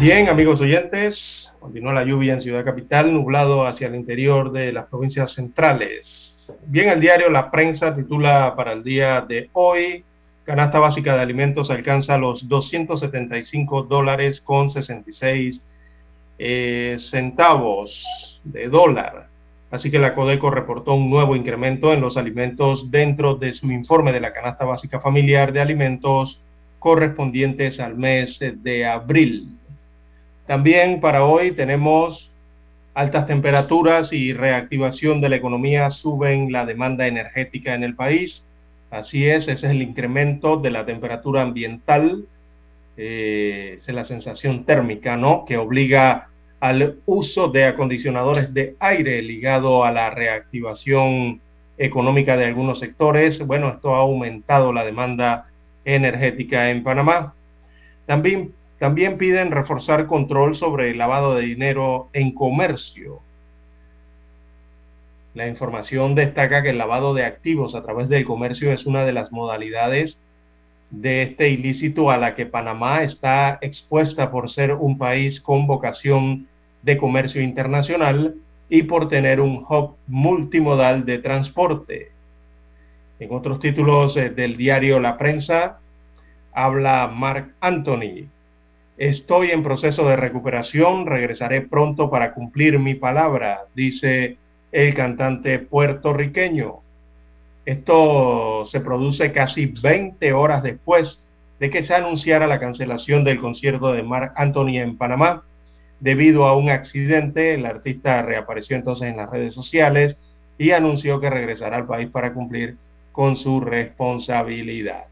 Bien, amigos oyentes, continúa la lluvia en Ciudad Capital, nublado hacia el interior de las provincias centrales. Bien, el diario La Prensa titula para el día de hoy, canasta básica de alimentos alcanza los 275 dólares con 66 eh, centavos de dólar. Así que la Codeco reportó un nuevo incremento en los alimentos dentro de su informe de la canasta básica familiar de alimentos correspondientes al mes de abril. También para hoy tenemos altas temperaturas y reactivación de la economía suben la demanda energética en el país. Así es, ese es el incremento de la temperatura ambiental, eh, es la sensación térmica, ¿no? Que obliga al uso de acondicionadores de aire ligado a la reactivación económica de algunos sectores. Bueno, esto ha aumentado la demanda energética en Panamá. También También piden reforzar control sobre el lavado de dinero en comercio. La información destaca que el lavado de activos a través del comercio es una de las modalidades de este ilícito a la que Panamá está expuesta por ser un país con vocación de comercio internacional y por tener un hub multimodal de transporte. En otros títulos eh, del diario La Prensa habla Mark Anthony. Estoy en proceso de recuperación, regresaré pronto para cumplir mi palabra, dice el cantante puertorriqueño. Esto se produce casi 20 horas después de que se anunciara la cancelación del concierto de Mark Anthony en Panamá. Debido a un accidente, el artista reapareció entonces en las redes sociales y anunció que regresará al país para cumplir con su responsabilidad.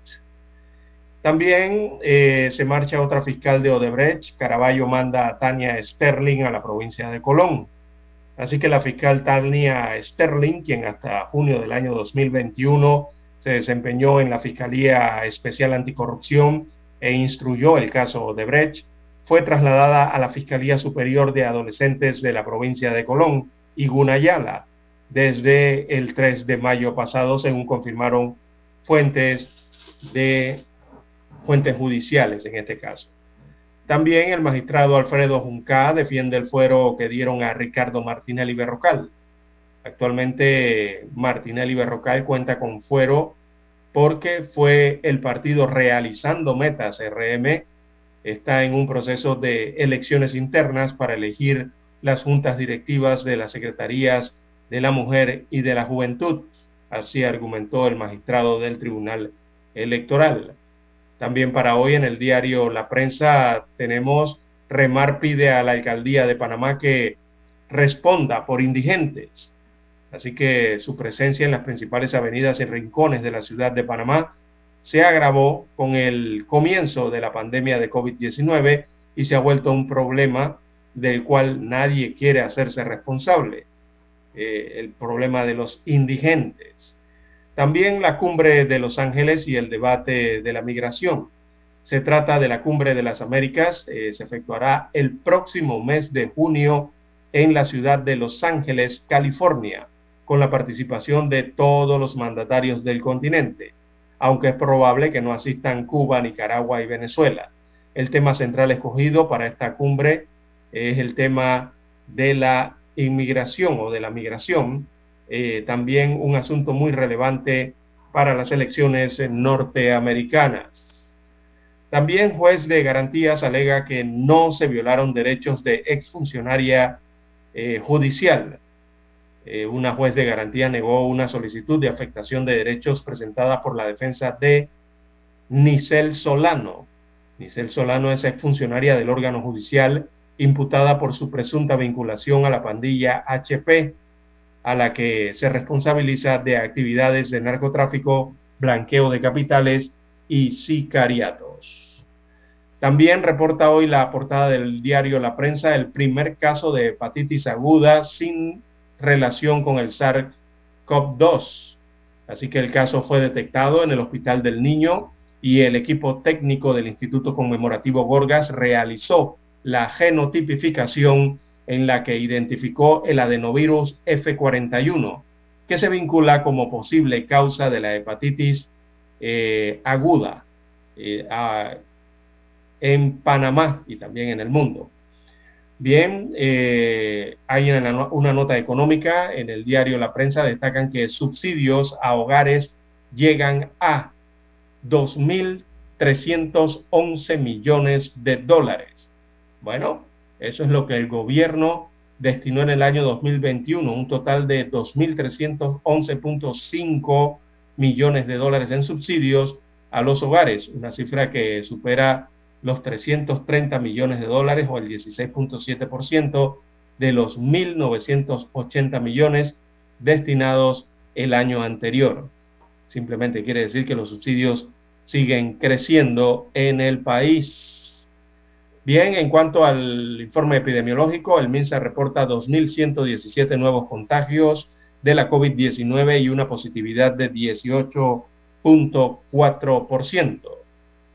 También eh, se marcha otra fiscal de Odebrecht. Caraballo manda a Tania Sterling a la provincia de Colón. Así que la fiscal Tania Sterling, quien hasta junio del año 2021 se desempeñó en la Fiscalía Especial Anticorrupción e instruyó el caso Odebrecht, fue trasladada a la Fiscalía Superior de Adolescentes de la provincia de Colón y Gunayala desde el 3 de mayo pasado, según confirmaron fuentes de fuentes judiciales en este caso. También el magistrado Alfredo Juncá defiende el fuero que dieron a Ricardo Martinelli Berrocal. Actualmente Martinelli Berrocal cuenta con fuero porque fue el partido realizando metas RM está en un proceso de elecciones internas para elegir las juntas directivas de las secretarías de la mujer y de la juventud. Así argumentó el magistrado del Tribunal Electoral. También para hoy en el diario La Prensa tenemos Remar pide a la alcaldía de Panamá que responda por indigentes. Así que su presencia en las principales avenidas y rincones de la ciudad de Panamá se agravó con el comienzo de la pandemia de COVID-19 y se ha vuelto un problema del cual nadie quiere hacerse responsable, eh, el problema de los indigentes. También la cumbre de Los Ángeles y el debate de la migración. Se trata de la cumbre de las Américas, eh, se efectuará el próximo mes de junio en la ciudad de Los Ángeles, California, con la participación de todos los mandatarios del continente, aunque es probable que no asistan Cuba, Nicaragua y Venezuela. El tema central escogido para esta cumbre es el tema de la inmigración o de la migración, eh, también un asunto muy relevante para las elecciones norteamericanas. También juez de garantías alega que no se violaron derechos de exfuncionaria eh, judicial. Eh, una juez de garantía negó una solicitud de afectación de derechos presentada por la defensa de Nicel Solano. Nicel Solano es exfuncionaria del órgano judicial imputada por su presunta vinculación a la pandilla HP a la que se responsabiliza de actividades de narcotráfico, blanqueo de capitales y sicariatos. También reporta hoy la portada del diario La Prensa el primer caso de hepatitis aguda sin relación con el SARS-CoV-2. Así que el caso fue detectado en el Hospital del Niño y el equipo técnico del Instituto Conmemorativo Gorgas realizó la genotipificación en la que identificó el adenovirus F41, que se vincula como posible causa de la hepatitis eh, aguda eh, en Panamá y también en el mundo. Bien, eh, hay una, una, nota económica en el diario La Prensa, destacan que subsidios a hogares llegan a 2.311 millones de dólares. Bueno, eso es lo que el gobierno destinó en el año 2021, un total de 2.311.5 millones de dólares en subsidios a los hogares, una cifra que supera los 330 millones de dólares o el 16.7% de los 1.980 millones destinados el año anterior. Simplemente quiere decir que los subsidios siguen creciendo en el país. Bien, en cuanto al informe epidemiológico, el MINSA reporta 2.117 nuevos contagios de la COVID-19 y una positividad de 18.4%.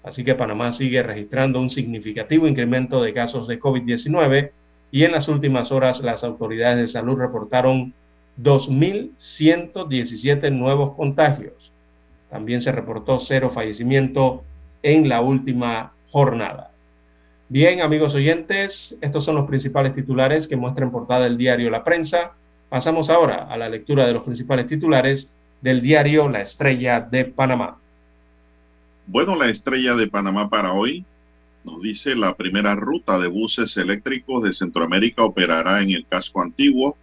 Así que Panamá sigue registrando un significativo incremento de casos de COVID-19 y en las últimas horas las autoridades de salud reportaron 2.117 nuevos contagios. También se reportó cero fallecimiento en la última jornada. Bien, amigos oyentes, estos son los principales titulares que muestra en portada el diario La Prensa. Pasamos ahora a la lectura de los principales titulares del diario La Estrella de Panamá. Bueno, la Estrella de Panamá para hoy nos dice la primera ruta de buses eléctricos de Centroamérica operará en el casco antiguo.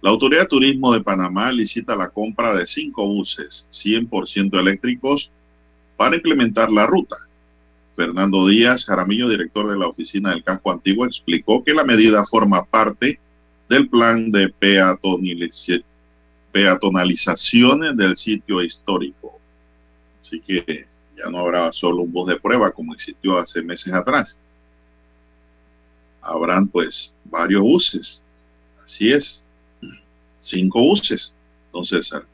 La Autoridad de Turismo de Panamá licita la compra de cinco buses 100% eléctricos para implementar la ruta. Fernando Díaz Jaramillo, director de la oficina del casco antiguo, explicó que la medida forma parte del plan de peatonalización del sitio histórico. Así que ya no habrá solo un bus de prueba como existió hace meses atrás. Habrán pues varios buses. Así es. Cinco buses, don César.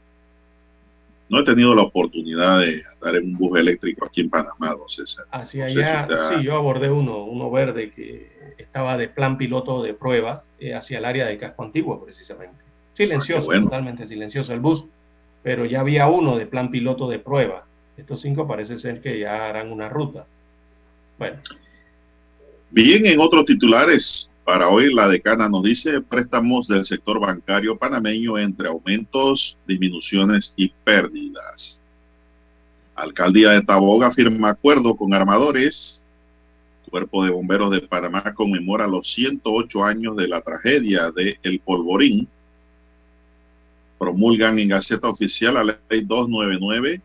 No he tenido la oportunidad de andar en un bus eléctrico aquí en Panamá, don César. Hacia allá, sí, yo abordé uno, uno verde que estaba de plan piloto de prueba eh, hacia el área de casco antiguo, precisamente. Silencioso, ah, totalmente silencioso el bus, pero ya había uno de plan piloto de prueba estos cinco parece ser que ya harán una ruta. Bueno. Bien, en otros titulares, para hoy la decana nos dice préstamos del sector bancario panameño entre aumentos, disminuciones y pérdidas. Alcaldía de Taboga firma acuerdo con armadores. Cuerpo de Bomberos de Panamá conmemora los 108 años de la tragedia de El Polvorín. Promulgan en Gaceta Oficial la Ley 299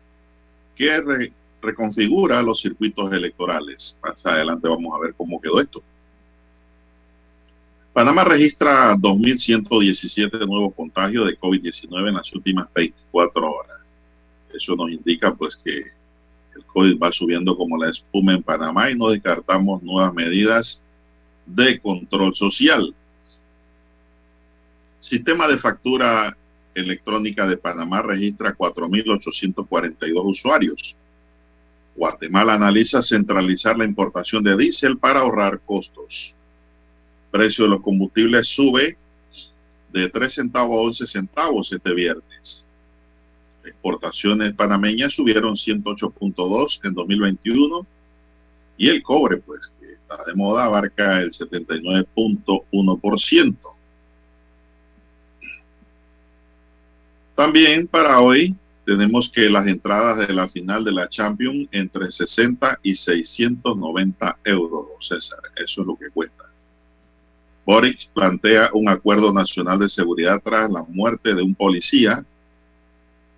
que reconfigura los circuitos electorales. Más adelante vamos a ver cómo quedó esto. Panamá registra 2.117 nuevos contagios de COVID-19 en las últimas 24 horas. Eso nos indica pues que el COVID va subiendo como la espuma en Panamá y no descartamos nuevas medidas de control social. Sistema de factura electrónica de Panamá registra 4.842 usuarios. Guatemala analiza centralizar la importación de diésel para ahorrar costos. Precio de los combustibles sube de 3 centavos a 11 centavos este viernes. Exportaciones panameñas subieron 108.2 en 2021 y el cobre, pues, que está de moda, abarca el 79.1%. También para hoy tenemos que las entradas de la final de la Champions entre 60 y 690 euros, César. Eso es lo que cuesta. Boric plantea un acuerdo nacional de seguridad tras la muerte de un policía.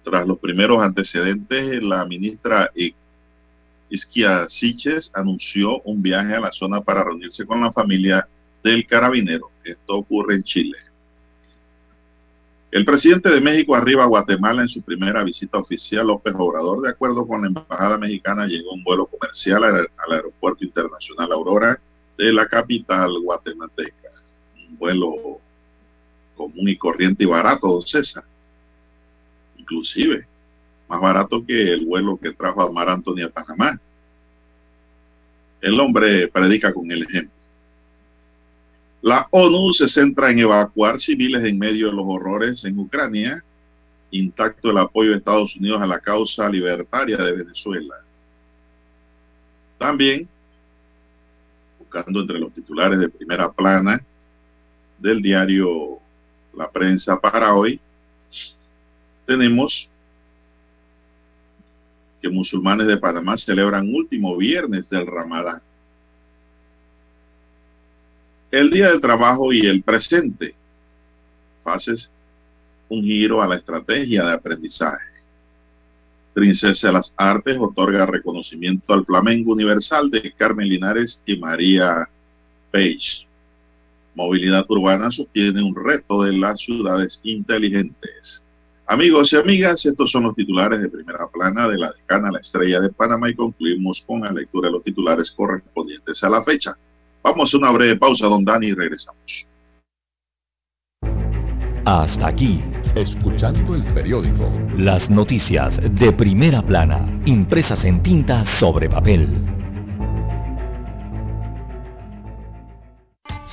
Tras los primeros antecedentes, la ministra Isquia Siches anunció un viaje a la zona para reunirse con la familia del carabinero. Esto ocurre en Chile. El presidente de México arriba a Guatemala en su primera visita oficial, López Obrador, de acuerdo con la Embajada Mexicana, llegó un vuelo comercial al, Aeropuerto Internacional Aurora de la capital guatemalteca. Vuelo común y corriente y barato, don César. Inclusive, más barato que el vuelo que trajo a Mar a Panamá. El hombre predica con el ejemplo. La ONU se centra en evacuar civiles en medio de los horrores en Ucrania, intacto el apoyo de Estados Unidos a la causa libertaria de Venezuela. También, buscando entre los titulares de primera plana del diario La Prensa para hoy, tenemos que musulmanes de Panamá celebran último viernes del Ramadán el día del trabajo y el presente. Haces un giro a la estrategia de aprendizaje. Princesa de las Artes otorga reconocimiento al Flamengo Universal de Carmen Linares y María Page. Movilidad urbana sostiene un reto de las ciudades inteligentes. Amigos y amigas, estos son los titulares de primera plana de la decana La Estrella de Panamá y concluimos con la lectura de los titulares correspondientes a la fecha. Vamos a una breve pausa, don Dani, y regresamos. Hasta aquí escuchando el periódico. Las noticias de primera plana, impresas en tinta sobre papel.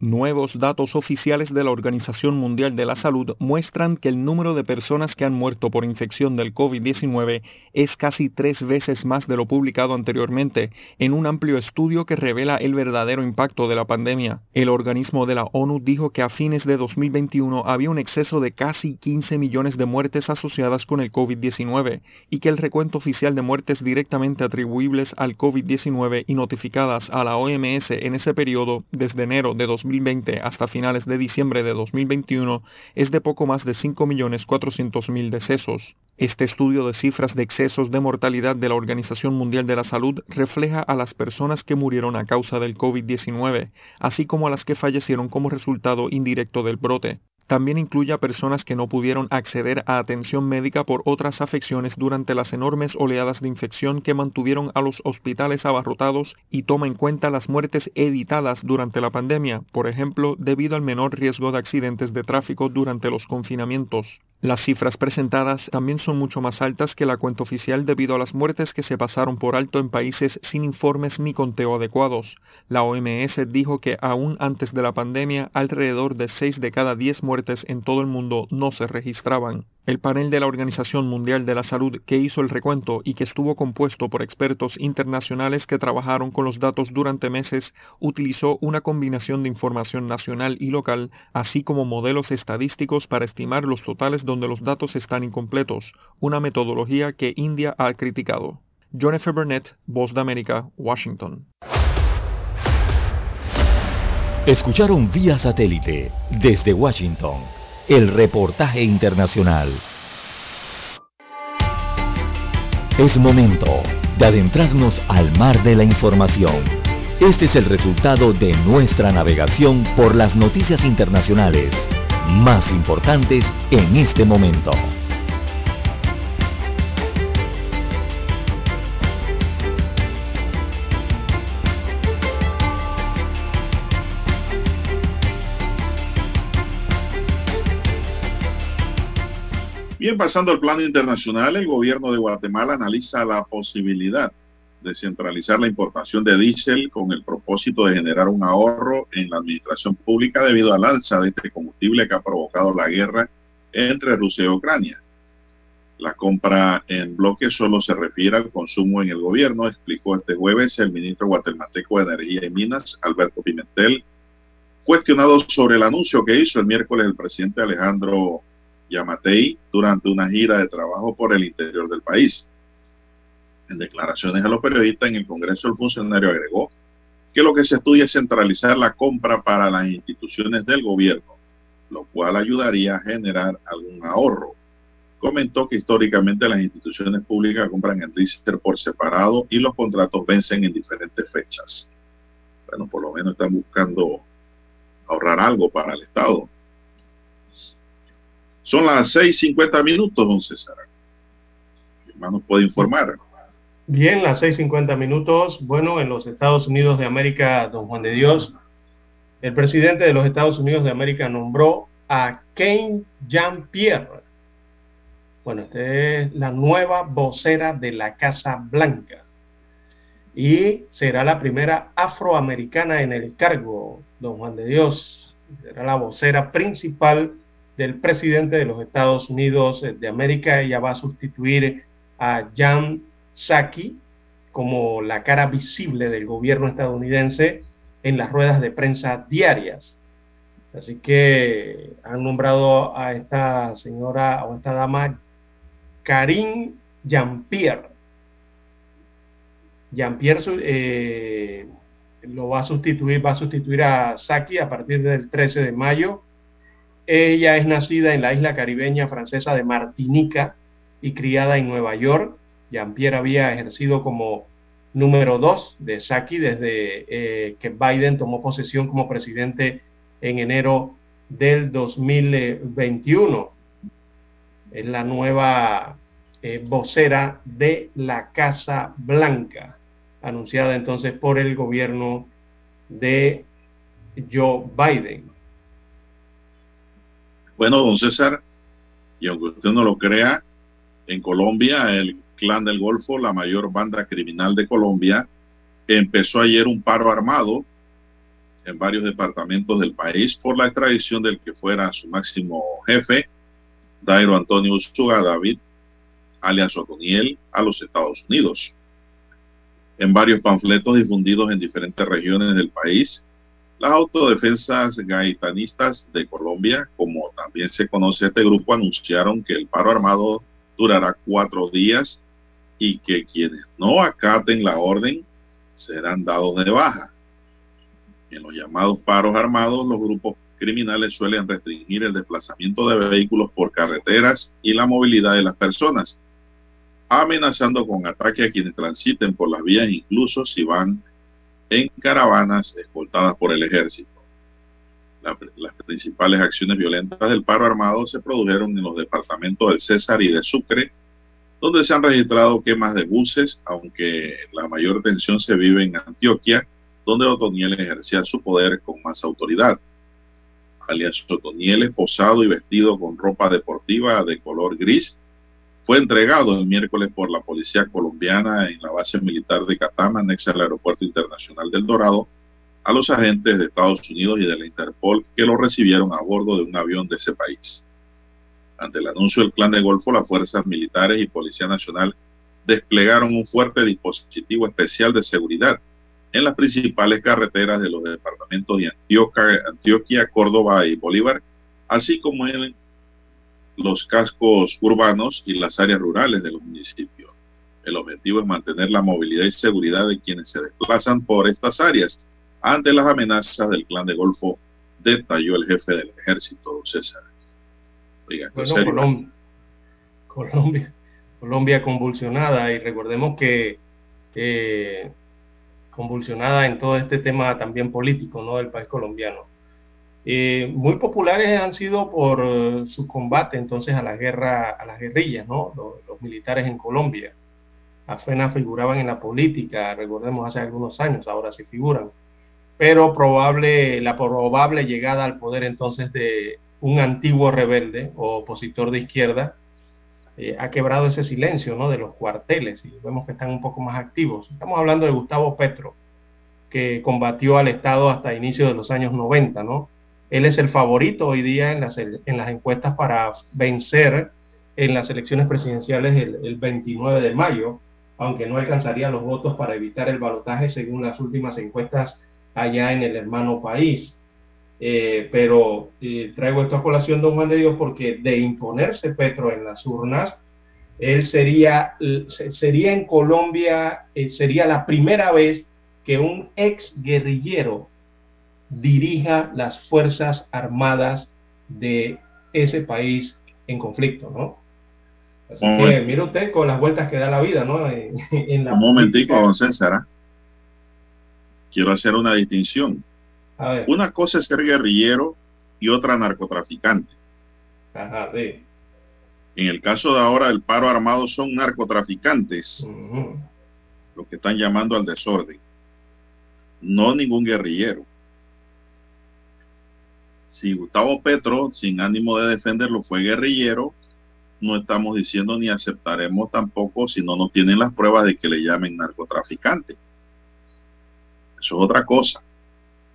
Nuevos datos oficiales de la Organización Mundial de la Salud muestran que el número de personas que han muerto por infección del COVID-19 es casi tres veces más de lo publicado anteriormente en un amplio estudio que revela el verdadero impacto de la pandemia. El organismo de la ONU dijo que a fines de 2021 había un exceso de casi 15 millones de muertes asociadas con el COVID-19 y que el recuento oficial de muertes directamente atribuibles al COVID-19 y notificadas a la OMS en ese periodo desde enero de 2020 2020 hasta finales de diciembre de 2021 es de poco más de 5.400.000 decesos. Este estudio de cifras de excesos de mortalidad de la Organización Mundial de la Salud refleja a las personas que murieron a causa del COVID-19, así como a las que fallecieron como resultado indirecto del brote. También incluye a personas que no pudieron acceder a atención médica por otras afecciones durante las enormes oleadas de infección que mantuvieron a los hospitales abarrotados y toma en cuenta las muertes evitadas durante la pandemia, por ejemplo, debido al menor riesgo de accidentes de tráfico durante los confinamientos. Las cifras presentadas también son mucho más altas que la cuenta oficial debido a las muertes que se pasaron por alto en países sin informes ni conteo adecuados. La OMS dijo que aún antes de la pandemia, alrededor de 6 de cada 10 muertes en todo el mundo no se registraban. El panel de la Organización Mundial de la Salud que hizo el recuento y que estuvo compuesto por expertos internacionales que trabajaron con los datos durante meses utilizó una combinación de información nacional y local, así como modelos estadísticos para estimar los totales donde los datos están incompletos, una metodología que India ha criticado. F. Burnett, Voz de América, Washington. Escucharon vía satélite desde Washington el reportaje internacional. Es momento de adentrarnos al mar de la información. Este es el resultado de nuestra navegación por las noticias internacionales más importantes en este momento. Bien, pasando al plano internacional, el gobierno de Guatemala analiza la posibilidad de centralizar la importación de diésel con el propósito de generar un ahorro en la administración pública debido al alza de este combustible que ha provocado la guerra entre Rusia y Ucrania. La compra en bloque solo se refiere al consumo en el gobierno, explicó este jueves el ministro guatemalteco de Energía y Minas, Alberto Pimentel, cuestionado sobre el anuncio que hizo el miércoles el presidente Alejandro Yamatei durante una gira de trabajo por el interior del país. En declaraciones a los periodistas en el Congreso, el funcionario agregó que lo que se estudia es centralizar la compra para las instituciones del gobierno, lo cual ayudaría a generar algún ahorro. Comentó que históricamente las instituciones públicas compran el diésel por separado y los contratos vencen en diferentes fechas. Bueno, por lo menos están buscando ahorrar algo para el Estado. Son las 6.50 minutos, don César. ¿Qué más nos puede informar? Bien, las 6.50 minutos. Bueno, en los Estados Unidos de América, don Juan de Dios, el presidente de los Estados Unidos de América nombró a Kane Jean-Pierre. Bueno, esta es la nueva vocera de la Casa Blanca y será la primera afroamericana en el cargo, don Juan de Dios. Será la vocera principal del presidente de los Estados Unidos de América. Ella va a sustituir a Jan Psaki como la cara visible del gobierno estadounidense en las ruedas de prensa diarias. Así que han nombrado a esta señora o esta dama Karim Jean-Pierre. Jean-Pierre eh, lo va a sustituir, va a sustituir a Saki a partir del 13 de mayo. Ella es nacida en la isla caribeña francesa de Martinica y criada en Nueva York. Jean-Pierre había ejercido como número dos de Saki desde eh, que Biden tomó posesión como presidente en enero del 2021. Es la nueva eh, vocera de la Casa Blanca, anunciada entonces por el gobierno de Joe Biden. Bueno, don César, y aunque usted no lo crea, en Colombia el Clan del Golfo, la mayor banda criminal de Colombia, empezó ayer un paro armado en varios departamentos del país por la extradición del que fuera su máximo jefe, Dairo Antonio Usuga David, alias Otoniel, a los Estados Unidos. En varios panfletos difundidos en diferentes regiones del país, las autodefensas gaitanistas de Colombia, como también se conoce este grupo, anunciaron que el paro armado durará cuatro días y que quienes no acaten la orden serán dados de baja. En los llamados paros armados, los grupos criminales suelen restringir el desplazamiento de vehículos por carreteras y la movilidad de las personas, amenazando con ataque a quienes transiten por las vías, incluso si van en caravanas escoltadas por el ejército. las principales acciones violentas del paro armado se produjeron en los departamentos del César y de Sucre, donde se han registrado quemas de buses, aunque la mayor tensión se vive en Antioquia, donde Otoniel ejercía su poder con más autoridad. Alias Otoniel, posado y vestido con ropa deportiva de color gris, fue entregado el miércoles por la policía colombiana en la base militar de Catama, anexa al Aeropuerto Internacional del Dorado, a los agentes de Estados Unidos y de la Interpol que lo recibieron a bordo de un avión de ese país. Ante el anuncio del Clan de Golfo, las fuerzas militares y Policía Nacional desplegaron un fuerte dispositivo especial de seguridad en las principales carreteras de los departamentos de Antioquia, Antioquia, Córdoba y Bolívar, así como en los cascos urbanos y las áreas rurales de los municipios. El objetivo es mantener la movilidad y seguridad de quienes se desplazan por estas áreas ante las amenazas del clan de Golfo, detalló el jefe del ejército, César bueno, Colombia, Colombia, convulsionada y recordemos que convulsionada en todo este tema también político ¿no? del país colombiano. Eh, muy populares han sido por su combate entonces a la guerra, a las guerrillas, ¿no? Los, militares en Colombia. Apenas figuraban en la política, recordemos hace algunos años, ahora sí figuran. Pero probable, la probable llegada al poder entonces de un antiguo rebelde o opositor de izquierda, eh, ha quebrado ese silencio ¿no? de los cuarteles y vemos que están un poco más activos. Estamos hablando de Gustavo Petro, que combatió al Estado hasta inicios de los años 90. ¿no? Él es el favorito hoy día en las, en las encuestas para vencer en las elecciones presidenciales el, el 29 de mayo, aunque no alcanzaría los votos para evitar el balotaje según las últimas encuestas allá en el hermano país. Eh, pero eh, traigo esta colación, don Juan de Dios, porque de imponerse Petro en las urnas, él sería, sería en Colombia, eh, sería la primera vez que un ex guerrillero dirija las Fuerzas Armadas de ese país en conflicto, ¿no? Así que, mire usted con las vueltas que da la vida, ¿no? En, un momentico, don César. ¿ah? Quiero hacer una distinción. Una cosa es ser guerrillero y otra narcotraficante. Ajá, sí. En el caso de ahora, el paro armado son narcotraficantes. los que están llamando al desorden, no ningún guerrillero. Si Gustavo Petro, sin ánimo de defenderlo, fue guerrillero, no estamos diciendo ni aceptaremos tampoco si no nos tienen las pruebas de que le llamen narcotraficante. Eso es otra cosa.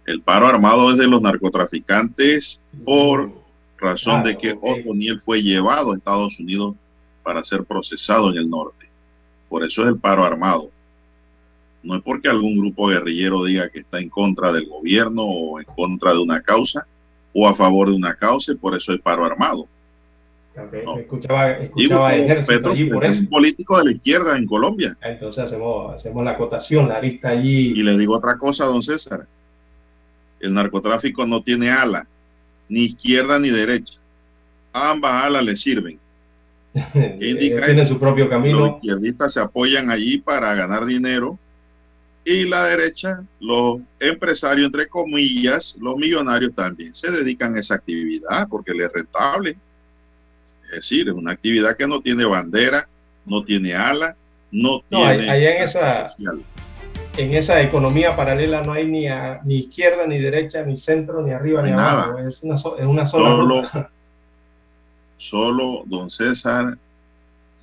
El paro armado es de los narcotraficantes por razón de que Otto Niel fue llevado a Estados Unidos para ser procesado en el norte. Por eso es el paro armado. No es porque algún grupo guerrillero diga que está en contra del gobierno o en contra de una causa o a favor de una causa y por eso es paro armado. Escuchaba, escuchaba Petro, es un político de la izquierda en Colombia. Entonces hacemos, hacemos la acotación, la lista allí. Y le digo otra cosa, don César. El narcotráfico no tiene ala, ni izquierda ni derecha. Ambas alas le sirven. Tienen su propio camino. Los izquierdistas se apoyan allí para ganar dinero y la derecha, los empresarios, entre comillas, los millonarios también se dedican a esa actividad porque les es rentable. Es decir, es una actividad que no tiene bandera, no tiene ala, no, tiene... Allá en esa, en esa economía paralela no hay ni, ni izquierda, ni derecha, ni centro, ni arriba, ni abajo. Es una, es una sola... Solo, solo, don César,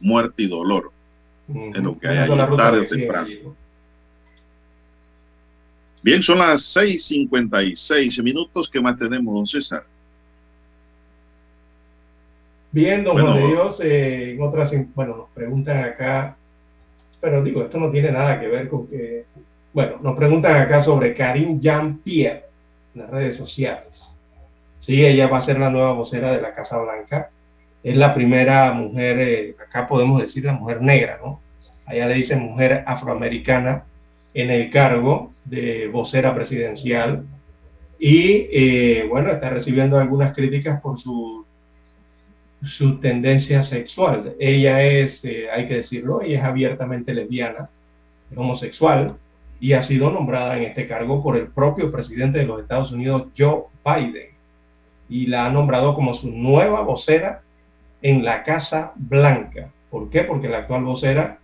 muerte y dolor. En lo que hay allí tarde o temprano. Bien, son las 6:56 minutos. que más tenemos, don César? Bien, don Juan de Dios, eh, en otras, bueno, nos preguntan acá, pero digo, esto no tiene nada que ver con que, bueno, nos preguntan acá sobre Karim Jean-Pierre en las redes sociales. Sí, ella va a ser la nueva vocera de la Casa Blanca. Es la primera mujer, eh, acá podemos decir la mujer negra, ¿no? Allá le dicen mujer afroamericana en el cargo de vocera presidencial y eh, bueno, está recibiendo algunas críticas por su, su tendencia sexual. Ella es, eh, hay que decirlo, ella es abiertamente lesbiana, homosexual y ha sido nombrada en este cargo por el propio presidente de los Estados Unidos, Joe Biden, y la ha nombrado como su nueva vocera en la Casa Blanca. ¿Por qué? Porque la actual vocera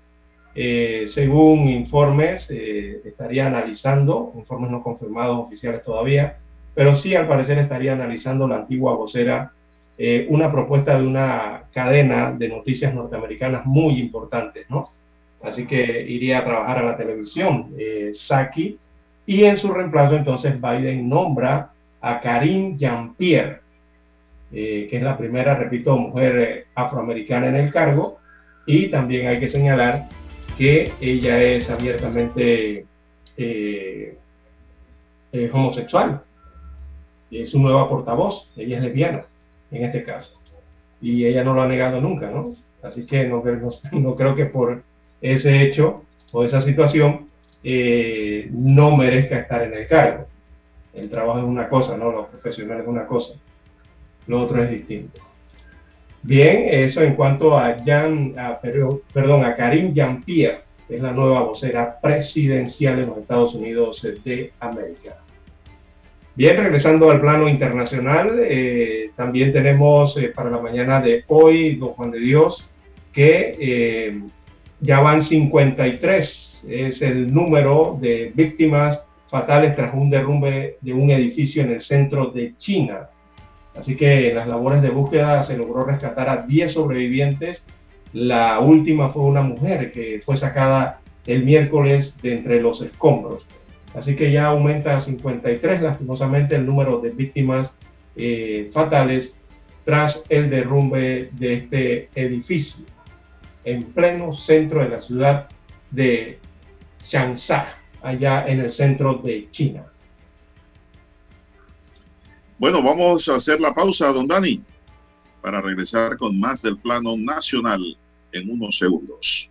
eh, según informes, eh, estaría analizando, informes no confirmados oficiales todavía, pero sí al parecer estaría analizando la antigua vocera eh, una propuesta de una cadena de noticias norteamericanas muy importante, ¿no? Así que iría a trabajar a la televisión, Saki, y en su reemplazo entonces Biden nombra a Karim Jean-Pierre, que es la primera, repito, mujer afroamericana en el cargo, y también hay que señalar que ella es abiertamente eh, homosexual. Es su nueva portavoz, ella es lesbiana en este caso. Y ella no lo ha negado nunca, ¿no? Así que no, no, creo que por ese hecho o esa situación eh, no merezca estar en el cargo. El trabajo es una cosa, ¿no? Los profesionales es una cosa. Lo otro es distinto. Bien, eso en cuanto a Jan, perdón, a Karim Jean-Pierre, es la nueva vocera presidencial en los Estados Unidos de América. Bien, regresando al plano internacional, eh, también tenemos eh, para la mañana de hoy, don Juan de Dios, que eh, ya van 53, es el número de víctimas fatales tras un derrumbe de un edificio en el centro de China. Así que en las labores de búsqueda se logró rescatar a 10 sobrevivientes. La última fue una mujer que fue sacada el miércoles de entre los escombros. Así que ya aumenta a 53 lastimosamente el número de víctimas eh, fatales tras el derrumbe de este edificio en pleno centro de la ciudad de Changsha, allá en el centro de China. Bueno, vamos a hacer la pausa, don Dani, para regresar con más del plano nacional en unos segundos.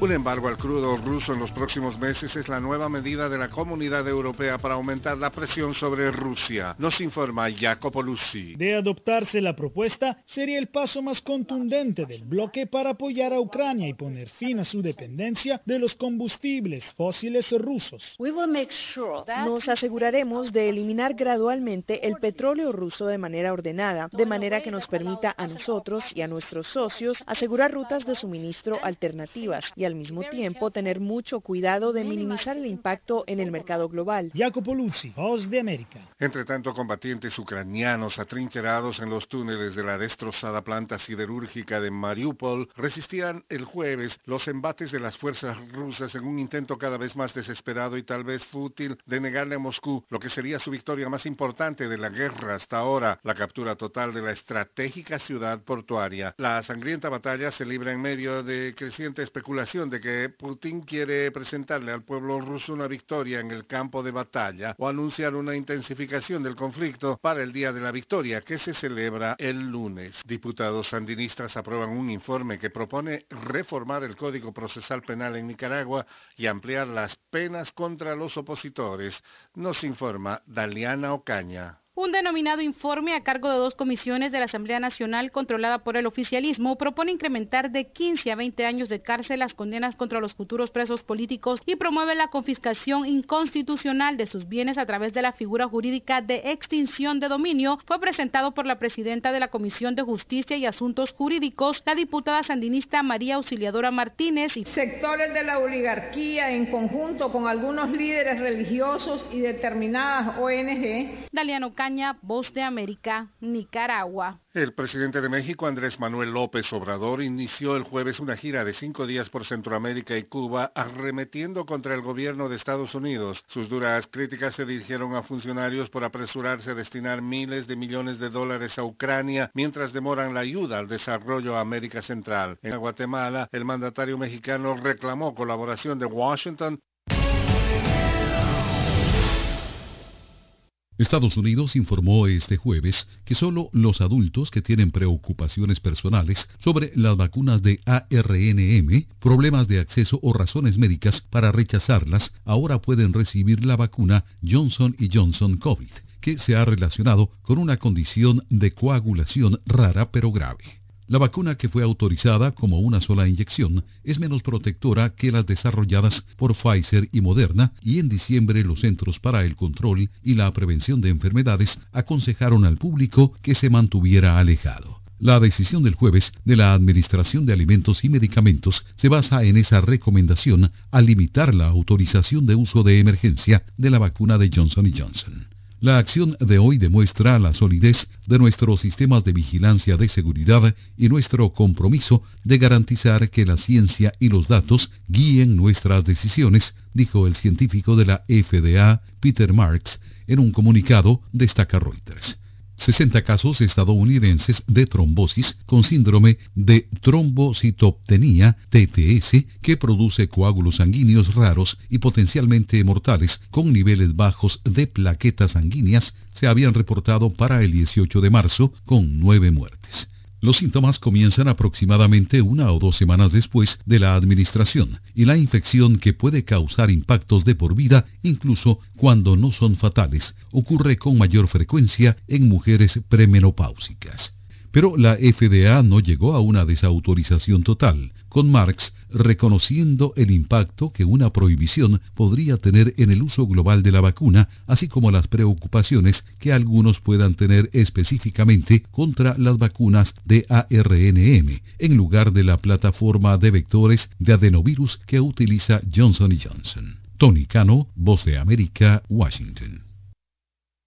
Un embargo al crudo ruso en los próximos meses es la nueva medida de la Comunidad Europea para aumentar la presión sobre Rusia, nos informa Jacopo Luzzi. De adoptarse la propuesta, sería el paso más contundente del bloque para apoyar a Ucrania y poner fin a su dependencia de los combustibles fósiles rusos. Nos aseguraremos de eliminar gradualmente el petróleo ruso de manera ordenada, de manera que nos permita a nosotros y a nuestros socios asegurar rutas de suministro alternativas y al mismo tiempo tener mucho cuidado de minimizar el impacto en el mercado global. Jacopo Luzzi, Voz de América. Entre tanto, combatientes ucranianos atrincherados en los túneles de la destrozada planta siderúrgica de Mariupol resistían el jueves los embates de las fuerzas rusas en un intento cada vez más desesperado y tal vez fútil de negarle a Moscú lo que sería su victoria más importante de la guerra hasta ahora, la captura total de la estratégica ciudad portuaria. La sangrienta batalla se libra en medio de creciente especulación de que Putin quiere presentarle al pueblo ruso una victoria en el campo de batalla o anunciar una intensificación del conflicto para el día de la victoria que se celebra el lunes. Diputados sandinistas aprueban un informe que propone reformar el Código Procesal Penal en Nicaragua y ampliar las penas contra los opositores, nos informa Daliana Ocaña. Un denominado informe a cargo de dos comisiones de la Asamblea Nacional controlada por el oficialismo propone incrementar de 15 a 20 años de cárcel las condenas contra los futuros presos políticos y promueve la confiscación inconstitucional de sus bienes a través de la figura jurídica de extinción de dominio. Fue presentado por la presidenta de la Comisión de Justicia y Asuntos Jurídicos, la diputada sandinista María Auxiliadora Martínez. Y Sectores de la oligarquía en conjunto con algunos líderes religiosos y determinadas ONG. Daliano Voz de América, Nicaragua. El presidente de México, Andrés Manuel López Obrador, inició el jueves una gira de cinco días por Centroamérica y Cuba, arremetiendo contra el gobierno de Estados Unidos. Sus duras críticas se dirigieron a funcionarios por apresurarse a destinar miles de millones de dólares a Ucrania mientras demoran la ayuda al desarrollo a América Central. En Guatemala, el mandatario mexicano reclamó colaboración de Washington Estados Unidos informó este jueves que solo los adultos que tienen preocupaciones personales sobre las vacunas de ARNM, problemas de acceso o razones médicas para rechazarlas, ahora pueden recibir la vacuna Johnson Johnson COVID, que se ha relacionado con una condición de coagulación rara pero grave. La vacuna que fue autorizada como una sola inyección es menos protectora que las desarrolladas por Pfizer y Moderna y en diciembre los Centros para el Control y la Prevención de Enfermedades aconsejaron al público que se mantuviera alejado. La decisión del jueves de la Administración de Alimentos y Medicamentos se basa en esa recomendación a limitar la autorización de uso de emergencia de la vacuna de Johnson Johnson. La acción de hoy demuestra la solidez de nuestros sistemas de vigilancia de seguridad y nuestro compromiso de garantizar que la ciencia y los datos guíen nuestras decisiones, dijo el científico de la FDA, Peter Marks, en un comunicado, destaca Reuters. 60 casos estadounidenses de trombosis con síndrome de trombocitopenia TTS que produce coágulos sanguíneos raros y potencialmente mortales con niveles bajos de plaquetas sanguíneas se habían reportado para el 18 de marzo con nueve muertes. Los síntomas comienzan aproximadamente una o dos semanas después de la administración y la infección que puede causar impactos de por vida incluso cuando no son fatales ocurre con mayor frecuencia en mujeres premenopáusicas. Pero la FDA no llegó a una desautorización total, con Marx reconociendo el impacto que una prohibición podría tener en el uso global de la vacuna, así como las preocupaciones que algunos puedan tener específicamente contra las vacunas de ARNM, en lugar de la plataforma de vectores de adenovirus que utiliza Johnson Johnson. Tony Cano, Voz de América, Washington.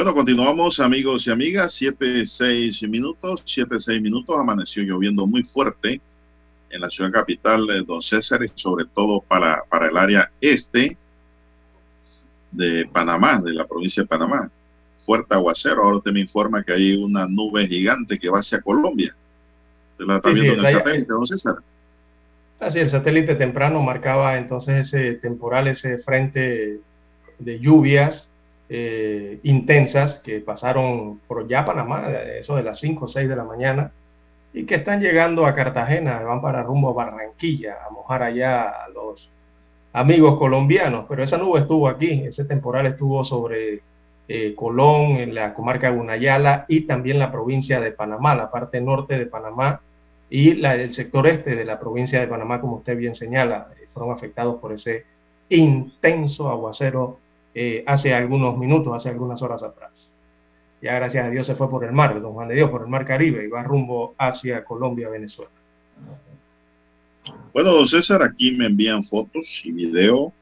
Bueno, continuamos amigos y amigas, 7, 6 minutos, 7, 6 minutos, amaneció lloviendo muy fuerte en la ciudad capital de Don César y sobre todo para, para el área este de Panamá, de la provincia de Panamá. Fuerte aguacero, ahora usted me informa que hay una nube gigante que va hacia Colombia. ¿Usted la está Sí, sí, viendo en el satélite, don César? Así, el satélite temprano marcaba entonces ese temporal, ese frente de lluvias eh, intensas que pasaron por ya Panamá, eso de las 5 o 6 de la mañana, y que están llegando a Cartagena, van para rumbo a Barranquilla, a mojar allá a los amigos colombianos, pero esa nube estuvo aquí, ese temporal estuvo sobre eh, Colón, en la comarca Gunayala y también la provincia de Panamá, la parte norte de Panamá y el sector este de la provincia de Panamá, como usted bien señala, eh, fueron afectados por ese intenso aguacero eh, hace algunos minutos, hace algunas horas atrás. Ya gracias a Dios se fue por el mar, don Juan de Dios, por el mar Caribe y va rumbo hacia Colombia, Venezuela. Bueno, don César, aquí me envían fotos y video.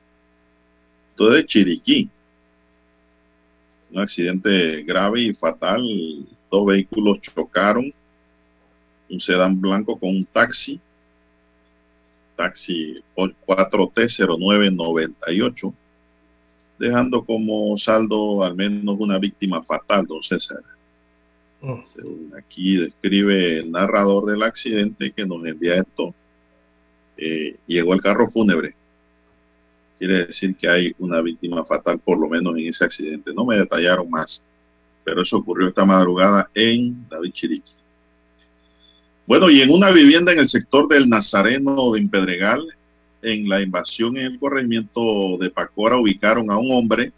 Todo de Chiriquí. Un accidente grave y fatal. Dos vehículos chocaron. Un sedán blanco con un taxi. Taxi 4T0998. Dejando como saldo al menos una víctima fatal, don César. Según aquí describe el narrador del accidente que nos envía esto eh, llegó el carro fúnebre. Quiere decir que hay una víctima fatal, por lo menos en ese accidente. No me detallaron más, pero eso ocurrió esta madrugada en David Chiriquí. Bueno, y en una vivienda en el sector del Nazareno de Impedregal, en la invasión en el corregimiento de Pacora, ubicaron a un hombre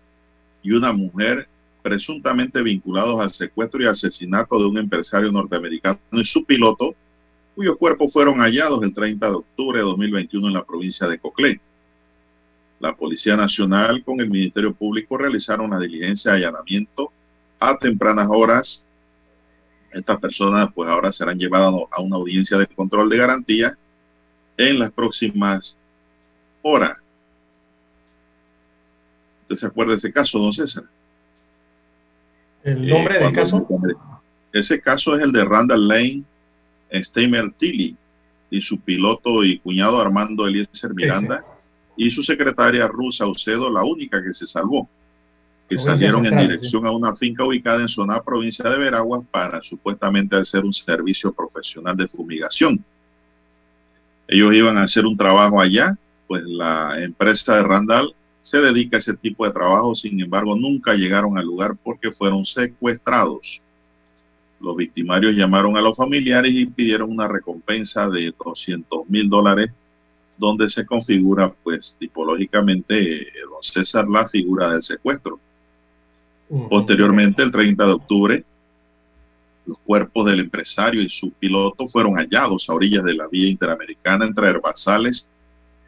y una mujer presuntamente vinculados al secuestro y asesinato de un empresario norteamericano y su piloto, cuyos cuerpos fueron hallados el 30 de octubre de 2021 en la provincia de Coclé. La Policía Nacional con el Ministerio Público realizaron una diligencia de allanamiento a tempranas horas. Estas personas pues ahora serán llevadas a una audiencia de control de garantía en las próximas horas. ¿Usted se acuerda de ese caso, don César? ¿El Eh, nombre del caso? Ese caso es el de Randall Lane Steimer Tilly y su piloto y cuñado Armando Eliezer Miranda y su secretaria Ruth Saucedo, la única que se salvó, que Provincia salieron en dirección a una finca ubicada en zona provincia de Veraguas para supuestamente hacer un servicio profesional de fumigación. Ellos iban a hacer un trabajo allá, pues la empresa de Randall se dedica a ese tipo de trabajo, sin embargo nunca llegaron al lugar porque fueron secuestrados. Los victimarios llamaron a los familiares y pidieron una recompensa de 200 mil dólares, donde se configura, pues, tipológicamente, eh, don César, la figura del secuestro. Posteriormente, el 30 de octubre, los cuerpos del empresario y su piloto fueron hallados a orillas de la vía interamericana entre Herbazales,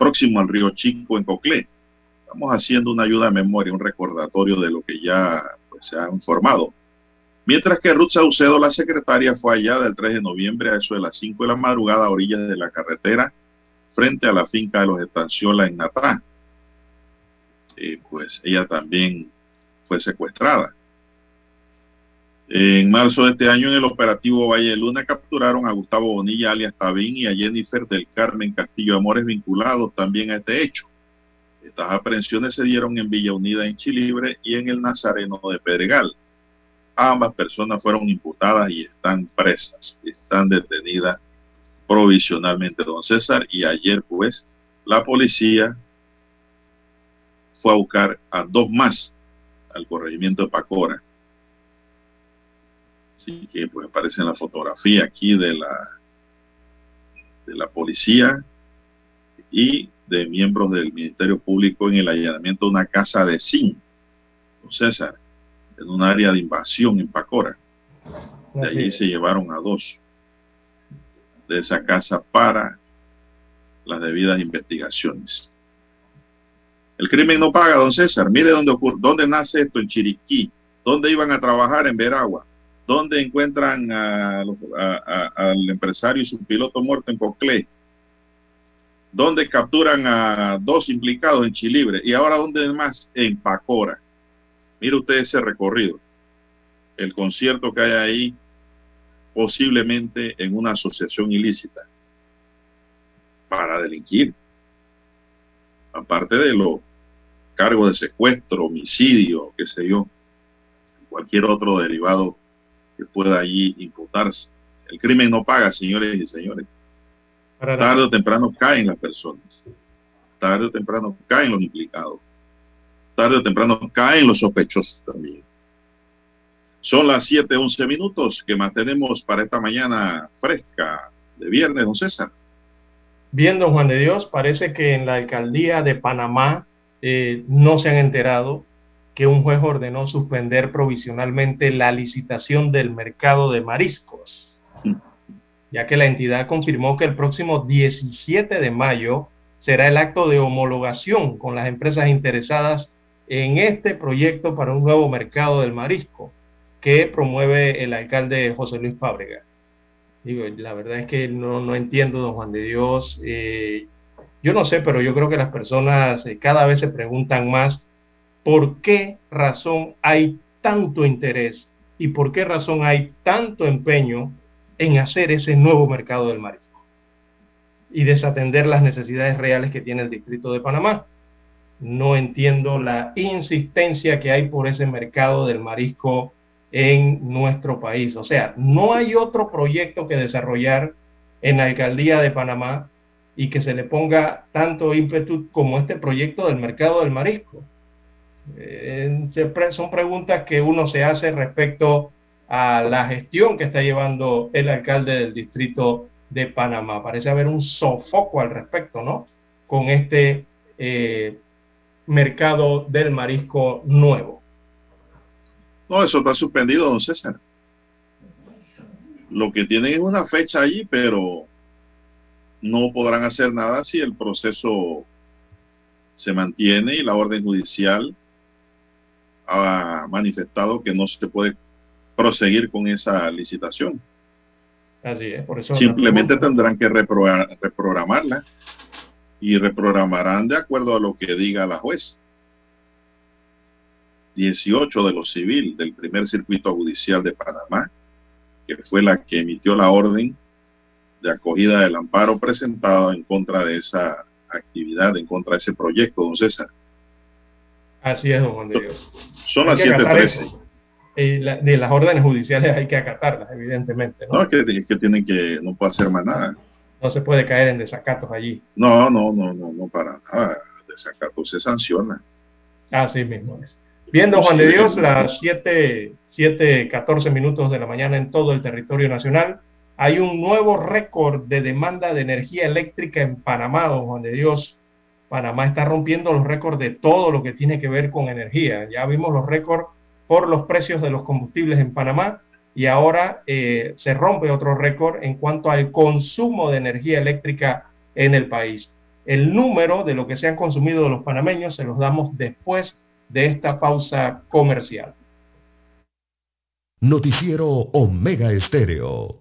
próximo al río Chico, en Coclé. Estamos haciendo una ayuda de memoria, un recordatorio de lo que ya pues, se ha informado. Mientras que Ruth Saucedo, la secretaria, fue hallada el 3 de noviembre a eso de las 5 de la madrugada a orillas de la carretera frente a la finca de los Estanciola en Natá. Eh, pues ella también fue secuestrada. En marzo de este año, en el operativo Valle Luna, capturaron a Gustavo Bonilla, alias Tabín, y a Jennifer del Carmen Castillo Amores, vinculados también a este hecho. Estas aprehensiones se dieron en Villa Unida, en Chilibre, y en el Nazareno de Pedregal. Ambas personas fueron imputadas y están presas, están detenidas provisionalmente, don César, y ayer pues la policía fue a buscar a dos más al corregimiento de Pacora. Así que pues aparece en la fotografía aquí de la de la policía y de miembros del Ministerio Público en el allanamiento de una casa de zinc, don César, en un área de invasión en Pacora. De allí se llevaron a dos de esa casa para las debidas investigaciones. El crimen no paga, don César. Mire dónde ocurre, dónde nace esto, en Chiriquí. ¿Dónde iban a trabajar? En Veragua. ¿Dónde encuentran a, al empresario y su piloto muerto en Coclé? ¿Dónde capturan a dos implicados en Chilibre? Y ahora, ¿dónde más? En Pacora. Mire usted ese recorrido. El concierto que hay ahí, posiblemente en una asociación ilícita para delinquir. Aparte de los cargos de secuestro, homicidio, qué sé yo, cualquier otro derivado que pueda allí imputarse. El crimen no paga, señores y señores. Tarde o temprano caen las personas. Tarde o temprano caen los implicados. Tarde o temprano caen los sospechosos también. Son las 7:11 minutos que mantenemos para esta mañana fresca de viernes, don César. Bien, don Juan de Dios, parece que en la alcaldía de Panamá eh, no se han enterado que un juez ordenó suspender provisionalmente la licitación del mercado de mariscos, ya que la entidad confirmó que el próximo 17 de mayo será el acto de homologación con las empresas interesadas en este proyecto para un nuevo mercado del marisco que promueve el alcalde José Luis Fábrega. Digo, la verdad es que no, no entiendo, don Juan de Dios. Eh, yo no sé, pero yo creo que las personas eh, cada vez se preguntan más por qué razón hay tanto interés y por qué razón hay tanto empeño en hacer ese nuevo mercado del marisco y desatender las necesidades reales que tiene el distrito de Panamá. No entiendo la insistencia que hay por ese mercado del marisco en nuestro país. O sea, no hay otro proyecto que desarrollar en la alcaldía de Panamá y que se le ponga tanto ímpetu como este proyecto del mercado del marisco. Son preguntas que uno se hace respecto a la gestión que está llevando el alcalde del distrito de Panamá. Parece haber un sofoco al respecto, ¿no? Con este eh, mercado del marisco nuevo. No, eso está suspendido, don César. Lo que tienen es una fecha allí, pero no podrán hacer nada si el proceso se mantiene y la orden judicial ha manifestado que no se puede proseguir con esa licitación. Así es, por eso. Simplemente tendrán que reprogramarla y reprogramarán de acuerdo a lo que diga la juez. 18 de lo civil del primer circuito judicial de Panamá, que fue la que emitió la orden de acogida del amparo presentado en contra de esa actividad, en contra de ese proyecto, don César. Así es, don Juan de Dios. Son las 7.13. Eh, de las órdenes judiciales hay que acatarlas, evidentemente. No, es, que, es, que, tienen que, no puede hacer más nada. No se puede caer en desacatos allí. No, no, no, no, no para nada. Desacatos se sanciona. Así mismo es. Viendo Juan de Dios, las 7, 7, 14 minutos de la mañana en todo el territorio nacional, hay un nuevo récord de demanda de energía eléctrica en Panamá, don Juan de Dios. Panamá está rompiendo los récords de todo lo que tiene que ver con energía. Ya vimos los récords por los precios de los combustibles en Panamá y ahora eh, se rompe otro récord en cuanto al consumo de energía eléctrica en el país. El número de lo que se han consumido los panameños se los damos después de esta pausa comercial. Noticiero Omega Estéreo.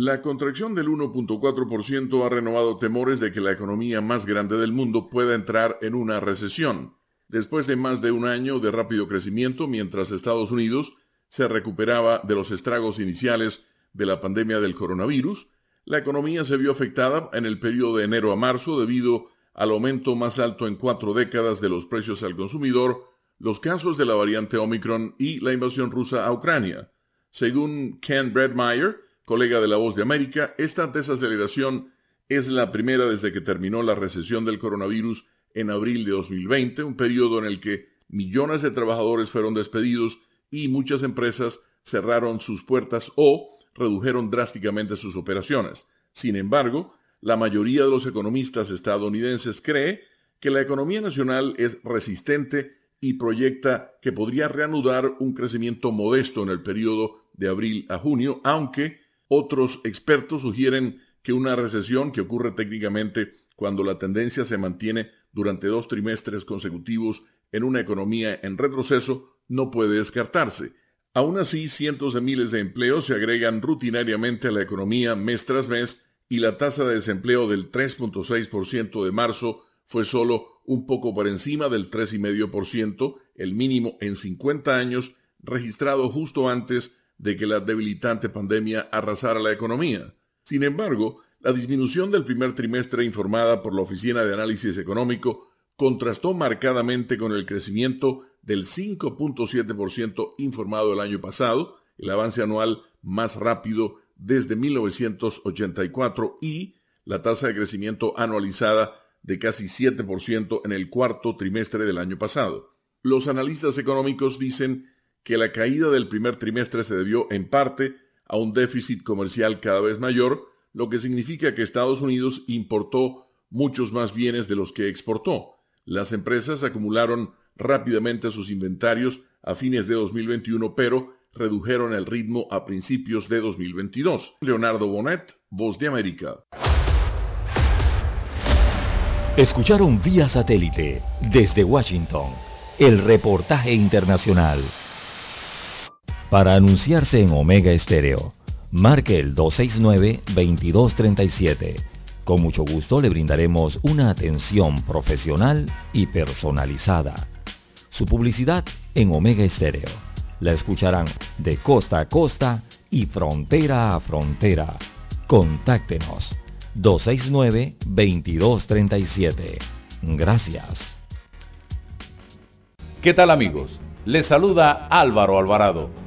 La contracción del 1.4% ha renovado temores de que la economía más grande del mundo pueda entrar en una recesión, después de más de un año de rápido crecimiento mientras Estados Unidos se recuperaba de los estragos iniciales de la pandemia del coronavirus, la economía se vio afectada en el periodo de enero a marzo debido al aumento más alto en cuatro décadas de los precios al consumidor, los casos de la variante Omicron y la invasión rusa a Ucrania. Según Ken Bradmeyer, colega de La Voz de América, esta desaceleración es la primera desde que terminó la recesión del coronavirus en abril de 2020, un periodo en el que millones de trabajadores fueron despedidos y muchas empresas cerraron sus puertas o redujeron drásticamente sus operaciones. Sin embargo, la mayoría de los economistas estadounidenses cree que la economía nacional es resistente y proyecta que podría reanudar un crecimiento modesto en el periodo de abril a junio, aunque otros expertos sugieren que una recesión que ocurre técnicamente cuando la tendencia se mantiene durante dos trimestres consecutivos en una economía en retroceso no puede descartarse. Aún así, cientos de miles de empleos se agregan rutinariamente a la economía mes tras mes y la tasa de desempleo del 3.6% de marzo fue solo un poco por encima del 3,5%, el mínimo en 50 años, registrado justo antes de que la debilitante pandemia arrasara la economía. Sin embargo, la disminución del primer trimestre informada por la Oficina de Análisis Económico contrastó marcadamente con el crecimiento del 5.7% informado el año pasado, el avance anual más rápido desde 1984 y la tasa de crecimiento anualizada de casi 7% en el cuarto trimestre del año pasado. Los analistas económicos dicen que la caída del primer trimestre se debió en parte a un déficit comercial cada vez mayor, lo que significa que Estados Unidos importó muchos más bienes de los que exportó. Las empresas acumularon rápidamente sus inventarios a fines de 2021, pero redujeron el ritmo a principios de 2022. Leonardo Bonet, Voz de América. Escucharon vía satélite desde Washington el reportaje internacional. Para anunciarse en Omega Estéreo, marque el 269-2237. Con mucho gusto le brindaremos una atención profesional y personalizada. Su publicidad en Omega Estéreo. La escucharán de costa a costa y frontera a frontera. Contáctenos 269-2237. Gracias. ¿Qué tal amigos? Les saluda Álvaro Alvarado.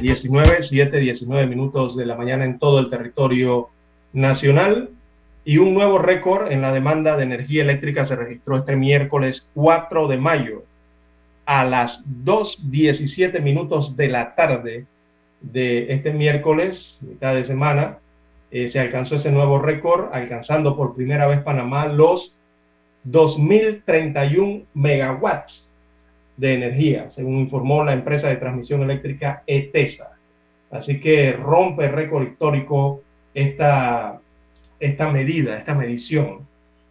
7.19, 7.19 minutos de la mañana en todo el territorio nacional. Y un nuevo récord en la demanda de energía eléctrica se registró este miércoles 4 de mayo a las 2.17 minutos de la tarde de este miércoles, mitad de semana, eh, se alcanzó ese nuevo récord, alcanzando por primera vez Panamá los 2.031 megawatts de energía, según informó la empresa de transmisión eléctrica ETESA. Así que rompe récord histórico esta, esta medida, esta medición.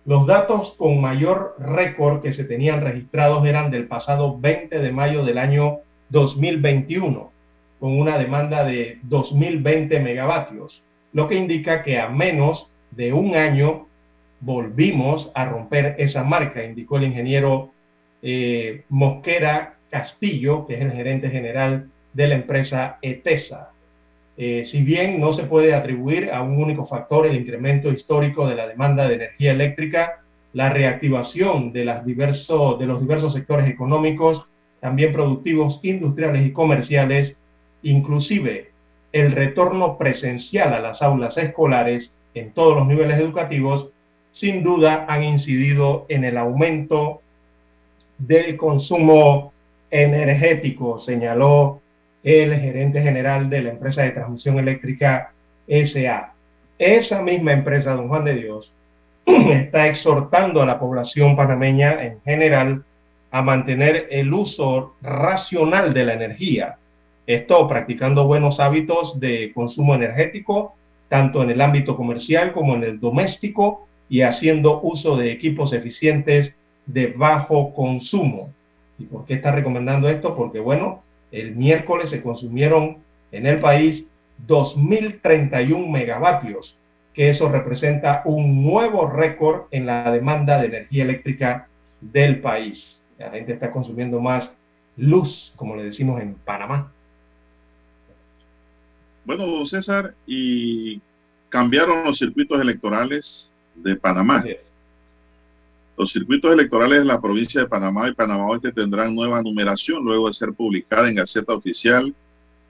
Los datos con mayor récord que se tenían registrados eran del pasado 20 de mayo del año 2021, con una demanda de 2020 megavatios, lo que indica que a menos de un año volvimos a romper esa marca, indicó el ingeniero eh, Mosquera Castillo, que es el gerente general de la empresa ETESA. Eh, si bien no se puede atribuir a un único factor el incremento histórico de la demanda de energía eléctrica, la reactivación de, de los diversos sectores económicos, también productivos, industriales y comerciales, inclusive el retorno presencial a las aulas escolares en todos los niveles educativos, sin duda han incidido en el aumento del consumo energético, señaló el gerente general de la empresa de transmisión eléctrica SA. Esa misma empresa, don Juan de Dios, está exhortando a la población panameña en general a mantener el uso racional de la energía. Esto practicando buenos hábitos de consumo energético, tanto en el ámbito comercial como en el doméstico, y haciendo uso de equipos eficientes de bajo consumo. ¿Y por qué está recomendando esto? Porque, bueno, el miércoles se consumieron en el país 2.031 megavatios, que eso representa un nuevo récord en la demanda de energía eléctrica del país. La gente está consumiendo más luz, como le decimos en Panamá. Bueno, César, y cambiaron los circuitos electorales de Panamá. Los circuitos electorales de la provincia de Panamá y Panamá Oeste tendrán nueva numeración luego de ser publicada en Gaceta Oficial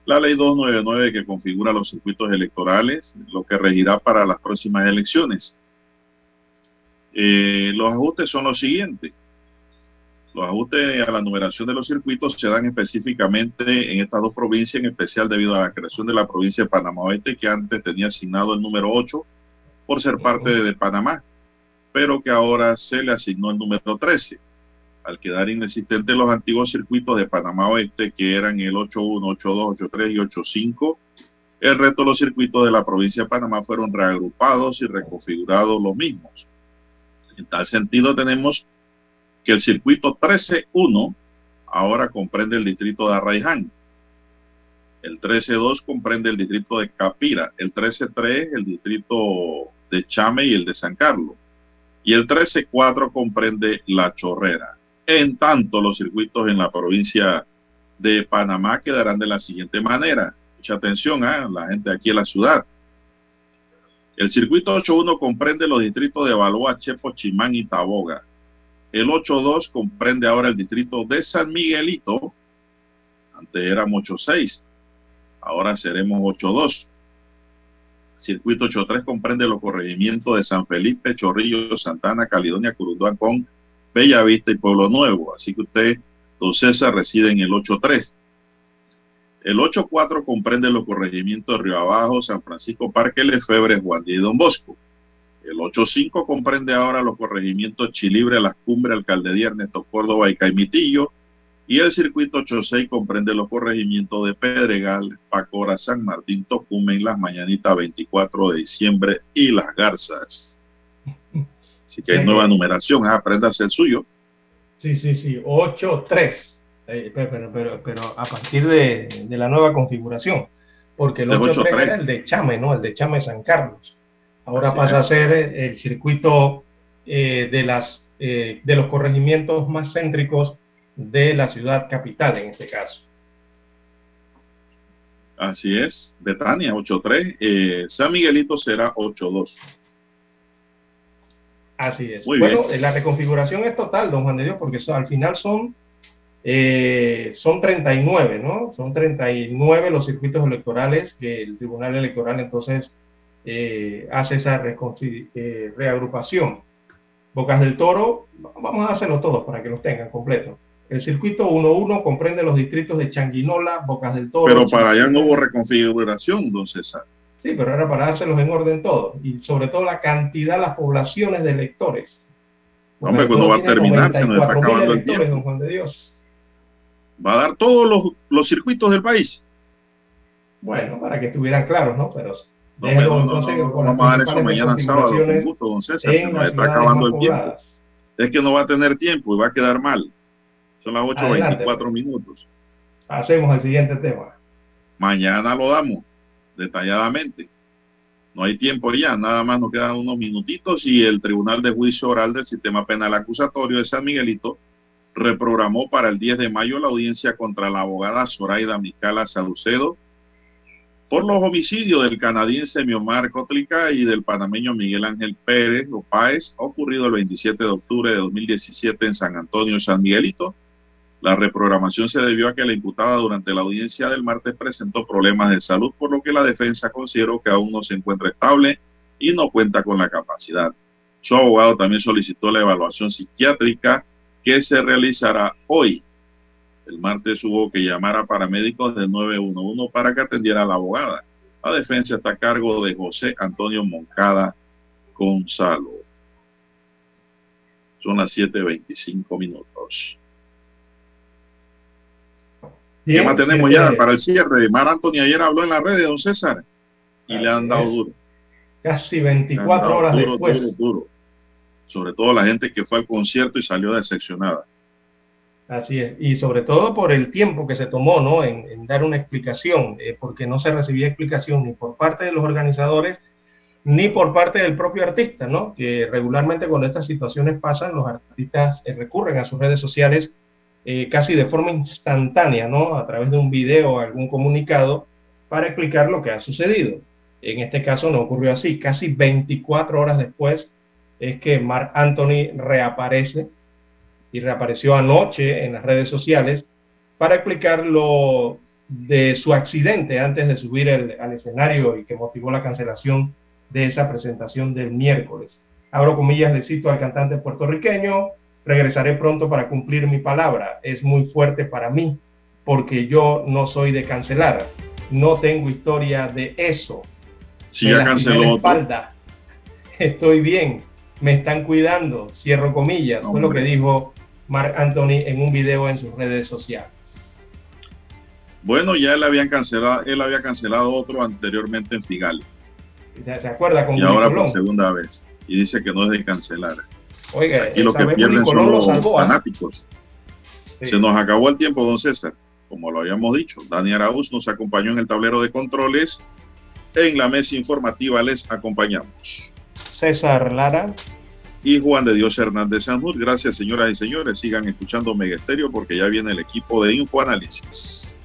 la ley 299 que configura los circuitos electorales, lo que regirá para las próximas elecciones. Eh, los ajustes son los siguientes. Los ajustes a la numeración de los circuitos se dan específicamente en estas dos provincias, en especial debido a la creación de la provincia de Panamá Oeste, que antes tenía asignado el número 8 por ser parte de, de Panamá, pero que ahora se le asignó el número 13 al quedar inexistentes los antiguos circuitos de Panamá Oeste, que eran el 81, 82, 83 y 85, el resto de los circuitos de la provincia de Panamá fueron reagrupados y reconfigurados los mismos. En tal sentido, tenemos que el circuito 13.1 ahora comprende el distrito de Arraiján. El 13.2 comprende el distrito de Capira. El 13.3 el distrito de Chame y el de San Carlos. Y el 13.4 comprende La Chorrera. En tanto, los circuitos en la provincia de Panamá quedarán de la siguiente manera. Mucha atención a ¿eh? la gente aquí en la ciudad. El circuito 8.1 comprende los distritos de Balboa, Chepo, Chimán y Taboga. El 8.2 comprende ahora el distrito de San Miguelito. Antes éramos 8.6. Ahora seremos 8.2. Circuito 8.3 comprende los corregimientos de San Felipe, Chorrillo, Santana, Caledonia, Curundán con Bella Vista y Pueblo Nuevo. Así que usted, don César, reside en el 8.3. El 8.4 comprende los corregimientos de Río Abajo, San Francisco, Parque Lefebre, Juan y Don Bosco. El 8.5 comprende ahora los corregimientos Chilibre, Las Cumbres, Alcaldía Ernesto Córdoba y Caimitillo. Y el circuito 8.6 comprende los corregimientos de Pedregal, Pacora, San Martín, Tocumen, Las Mañanitas, 24 de diciembre y Las Garzas. Así que hay nueva numeración, ¿eh? aprenda a ser suyo. Sí, sí, sí, 8-3, eh, pero, pero, pero, a partir de, de, la nueva configuración, porque el 8-3 era el de Chame, ¿no? El de Chame San Carlos. Ahora Así pasa es. a ser el circuito eh, de, las, eh, de los corregimientos más céntricos de la ciudad capital, en este caso. Así es, Betania 8-3, eh, San Miguelito será 8-2. Así es. Muy bueno, bien. la reconfiguración es total, don Juan de Dios, porque al final son, eh, son 39, ¿no? Son 39 los circuitos electorales que el Tribunal Electoral entonces eh, hace esa eh, reagrupación. Bocas del Toro, vamos a hacerlo todos para que los tengan completos. El circuito 1-1 comprende los distritos de Changuinola, Bocas del Toro. Pero para allá no hubo reconfiguración, don César. Sí, pero era para dárselos en orden todo. Y sobre todo la cantidad, las poblaciones de electores. Hombre, cuando va a terminar, se nos está acabando el tiempo. Don Juan de Dios. Va a dar todos los, los circuitos del país. Bueno, para que estuvieran claros, ¿no? Pero No, no, no, no, vamos a dar eso mañana sábado, con gusto, don César, se nos está acabando el tiempo. Es que no va a tener tiempo y va a quedar mal. Son las 8.24 minutos. Hacemos el siguiente tema. Mañana lo damos detalladamente. No hay tiempo ya, nada más nos quedan unos minutitos y el Tribunal de Juicio Oral del Sistema Penal Acusatorio de San Miguelito reprogramó para el 10 de mayo la audiencia contra la abogada Zoraida Micala Saducedo por los homicidios del canadiense Miomar Cotlica y del panameño Miguel Ángel Pérez Lopáez, ocurrido el 27 de octubre de 2017 en San Antonio, San Miguelito. La reprogramación se debió a que la imputada durante la audiencia del martes presentó problemas de salud, por lo que la defensa consideró que aún no se encuentra estable y no cuenta con la capacidad. Su abogado también solicitó la evaluación psiquiátrica que se realizará hoy el martes hubo que llamar a paramédicos del 911 para que atendiera a la abogada. La defensa está a cargo de José Antonio Moncada Gonzalo. Son las 7.25 minutos. ¿Qué más tenemos ya para el cierre? Mar Antonio ayer habló en la red de don César y le han dado duro. Casi 24 horas después. Duro, duro. Sobre todo la gente que fue al concierto y salió decepcionada. Así es, y sobre todo por el tiempo que se tomó ¿no? en, dar una explicación, eh, porque no se recibía explicación ni por parte de los organizadores ni por parte del propio artista, ¿no? que regularmente cuando estas situaciones pasan, los artistas eh, recurren a sus redes sociales eh, casi de forma instantánea, ¿no? a través de un video o algún comunicado, para explicar lo que ha sucedido. En este caso no ocurrió así, casi 24 horas después es que Mark Anthony reaparece y reapareció anoche en las redes sociales para explicar lo de su accidente antes de subir al escenario y que motivó la cancelación de esa presentación del miércoles. Abro comillas, le cito al cantante puertorriqueño, regresaré pronto para cumplir mi palabra. Es muy fuerte para mí porque yo no soy de cancelar. No tengo historia de eso. Si ya canceló. Espalda. Estoy bien. Me están cuidando. Cierro comillas. Fue lo que dijo Mark Anthony en un video en sus redes sociales. Bueno, ya él habían cancelado, él había cancelado otro anteriormente en Figal. ¿Se acuerda con Y ahora por segunda vez. Y dice que no es de cancelar. Oiga, aquí lo que pierden son los ¿ah? fanáticos. Se nos acabó el tiempo, don César. Como lo habíamos dicho, Dani Arauz nos acompañó en el tablero de controles. En la mesa informativa les acompañamos. César Lara y Juan de Dios Hernández Sanjur. Gracias, señoras y señores. Sigan escuchando Mega Estéreo porque ya viene el equipo de Infoanálisis.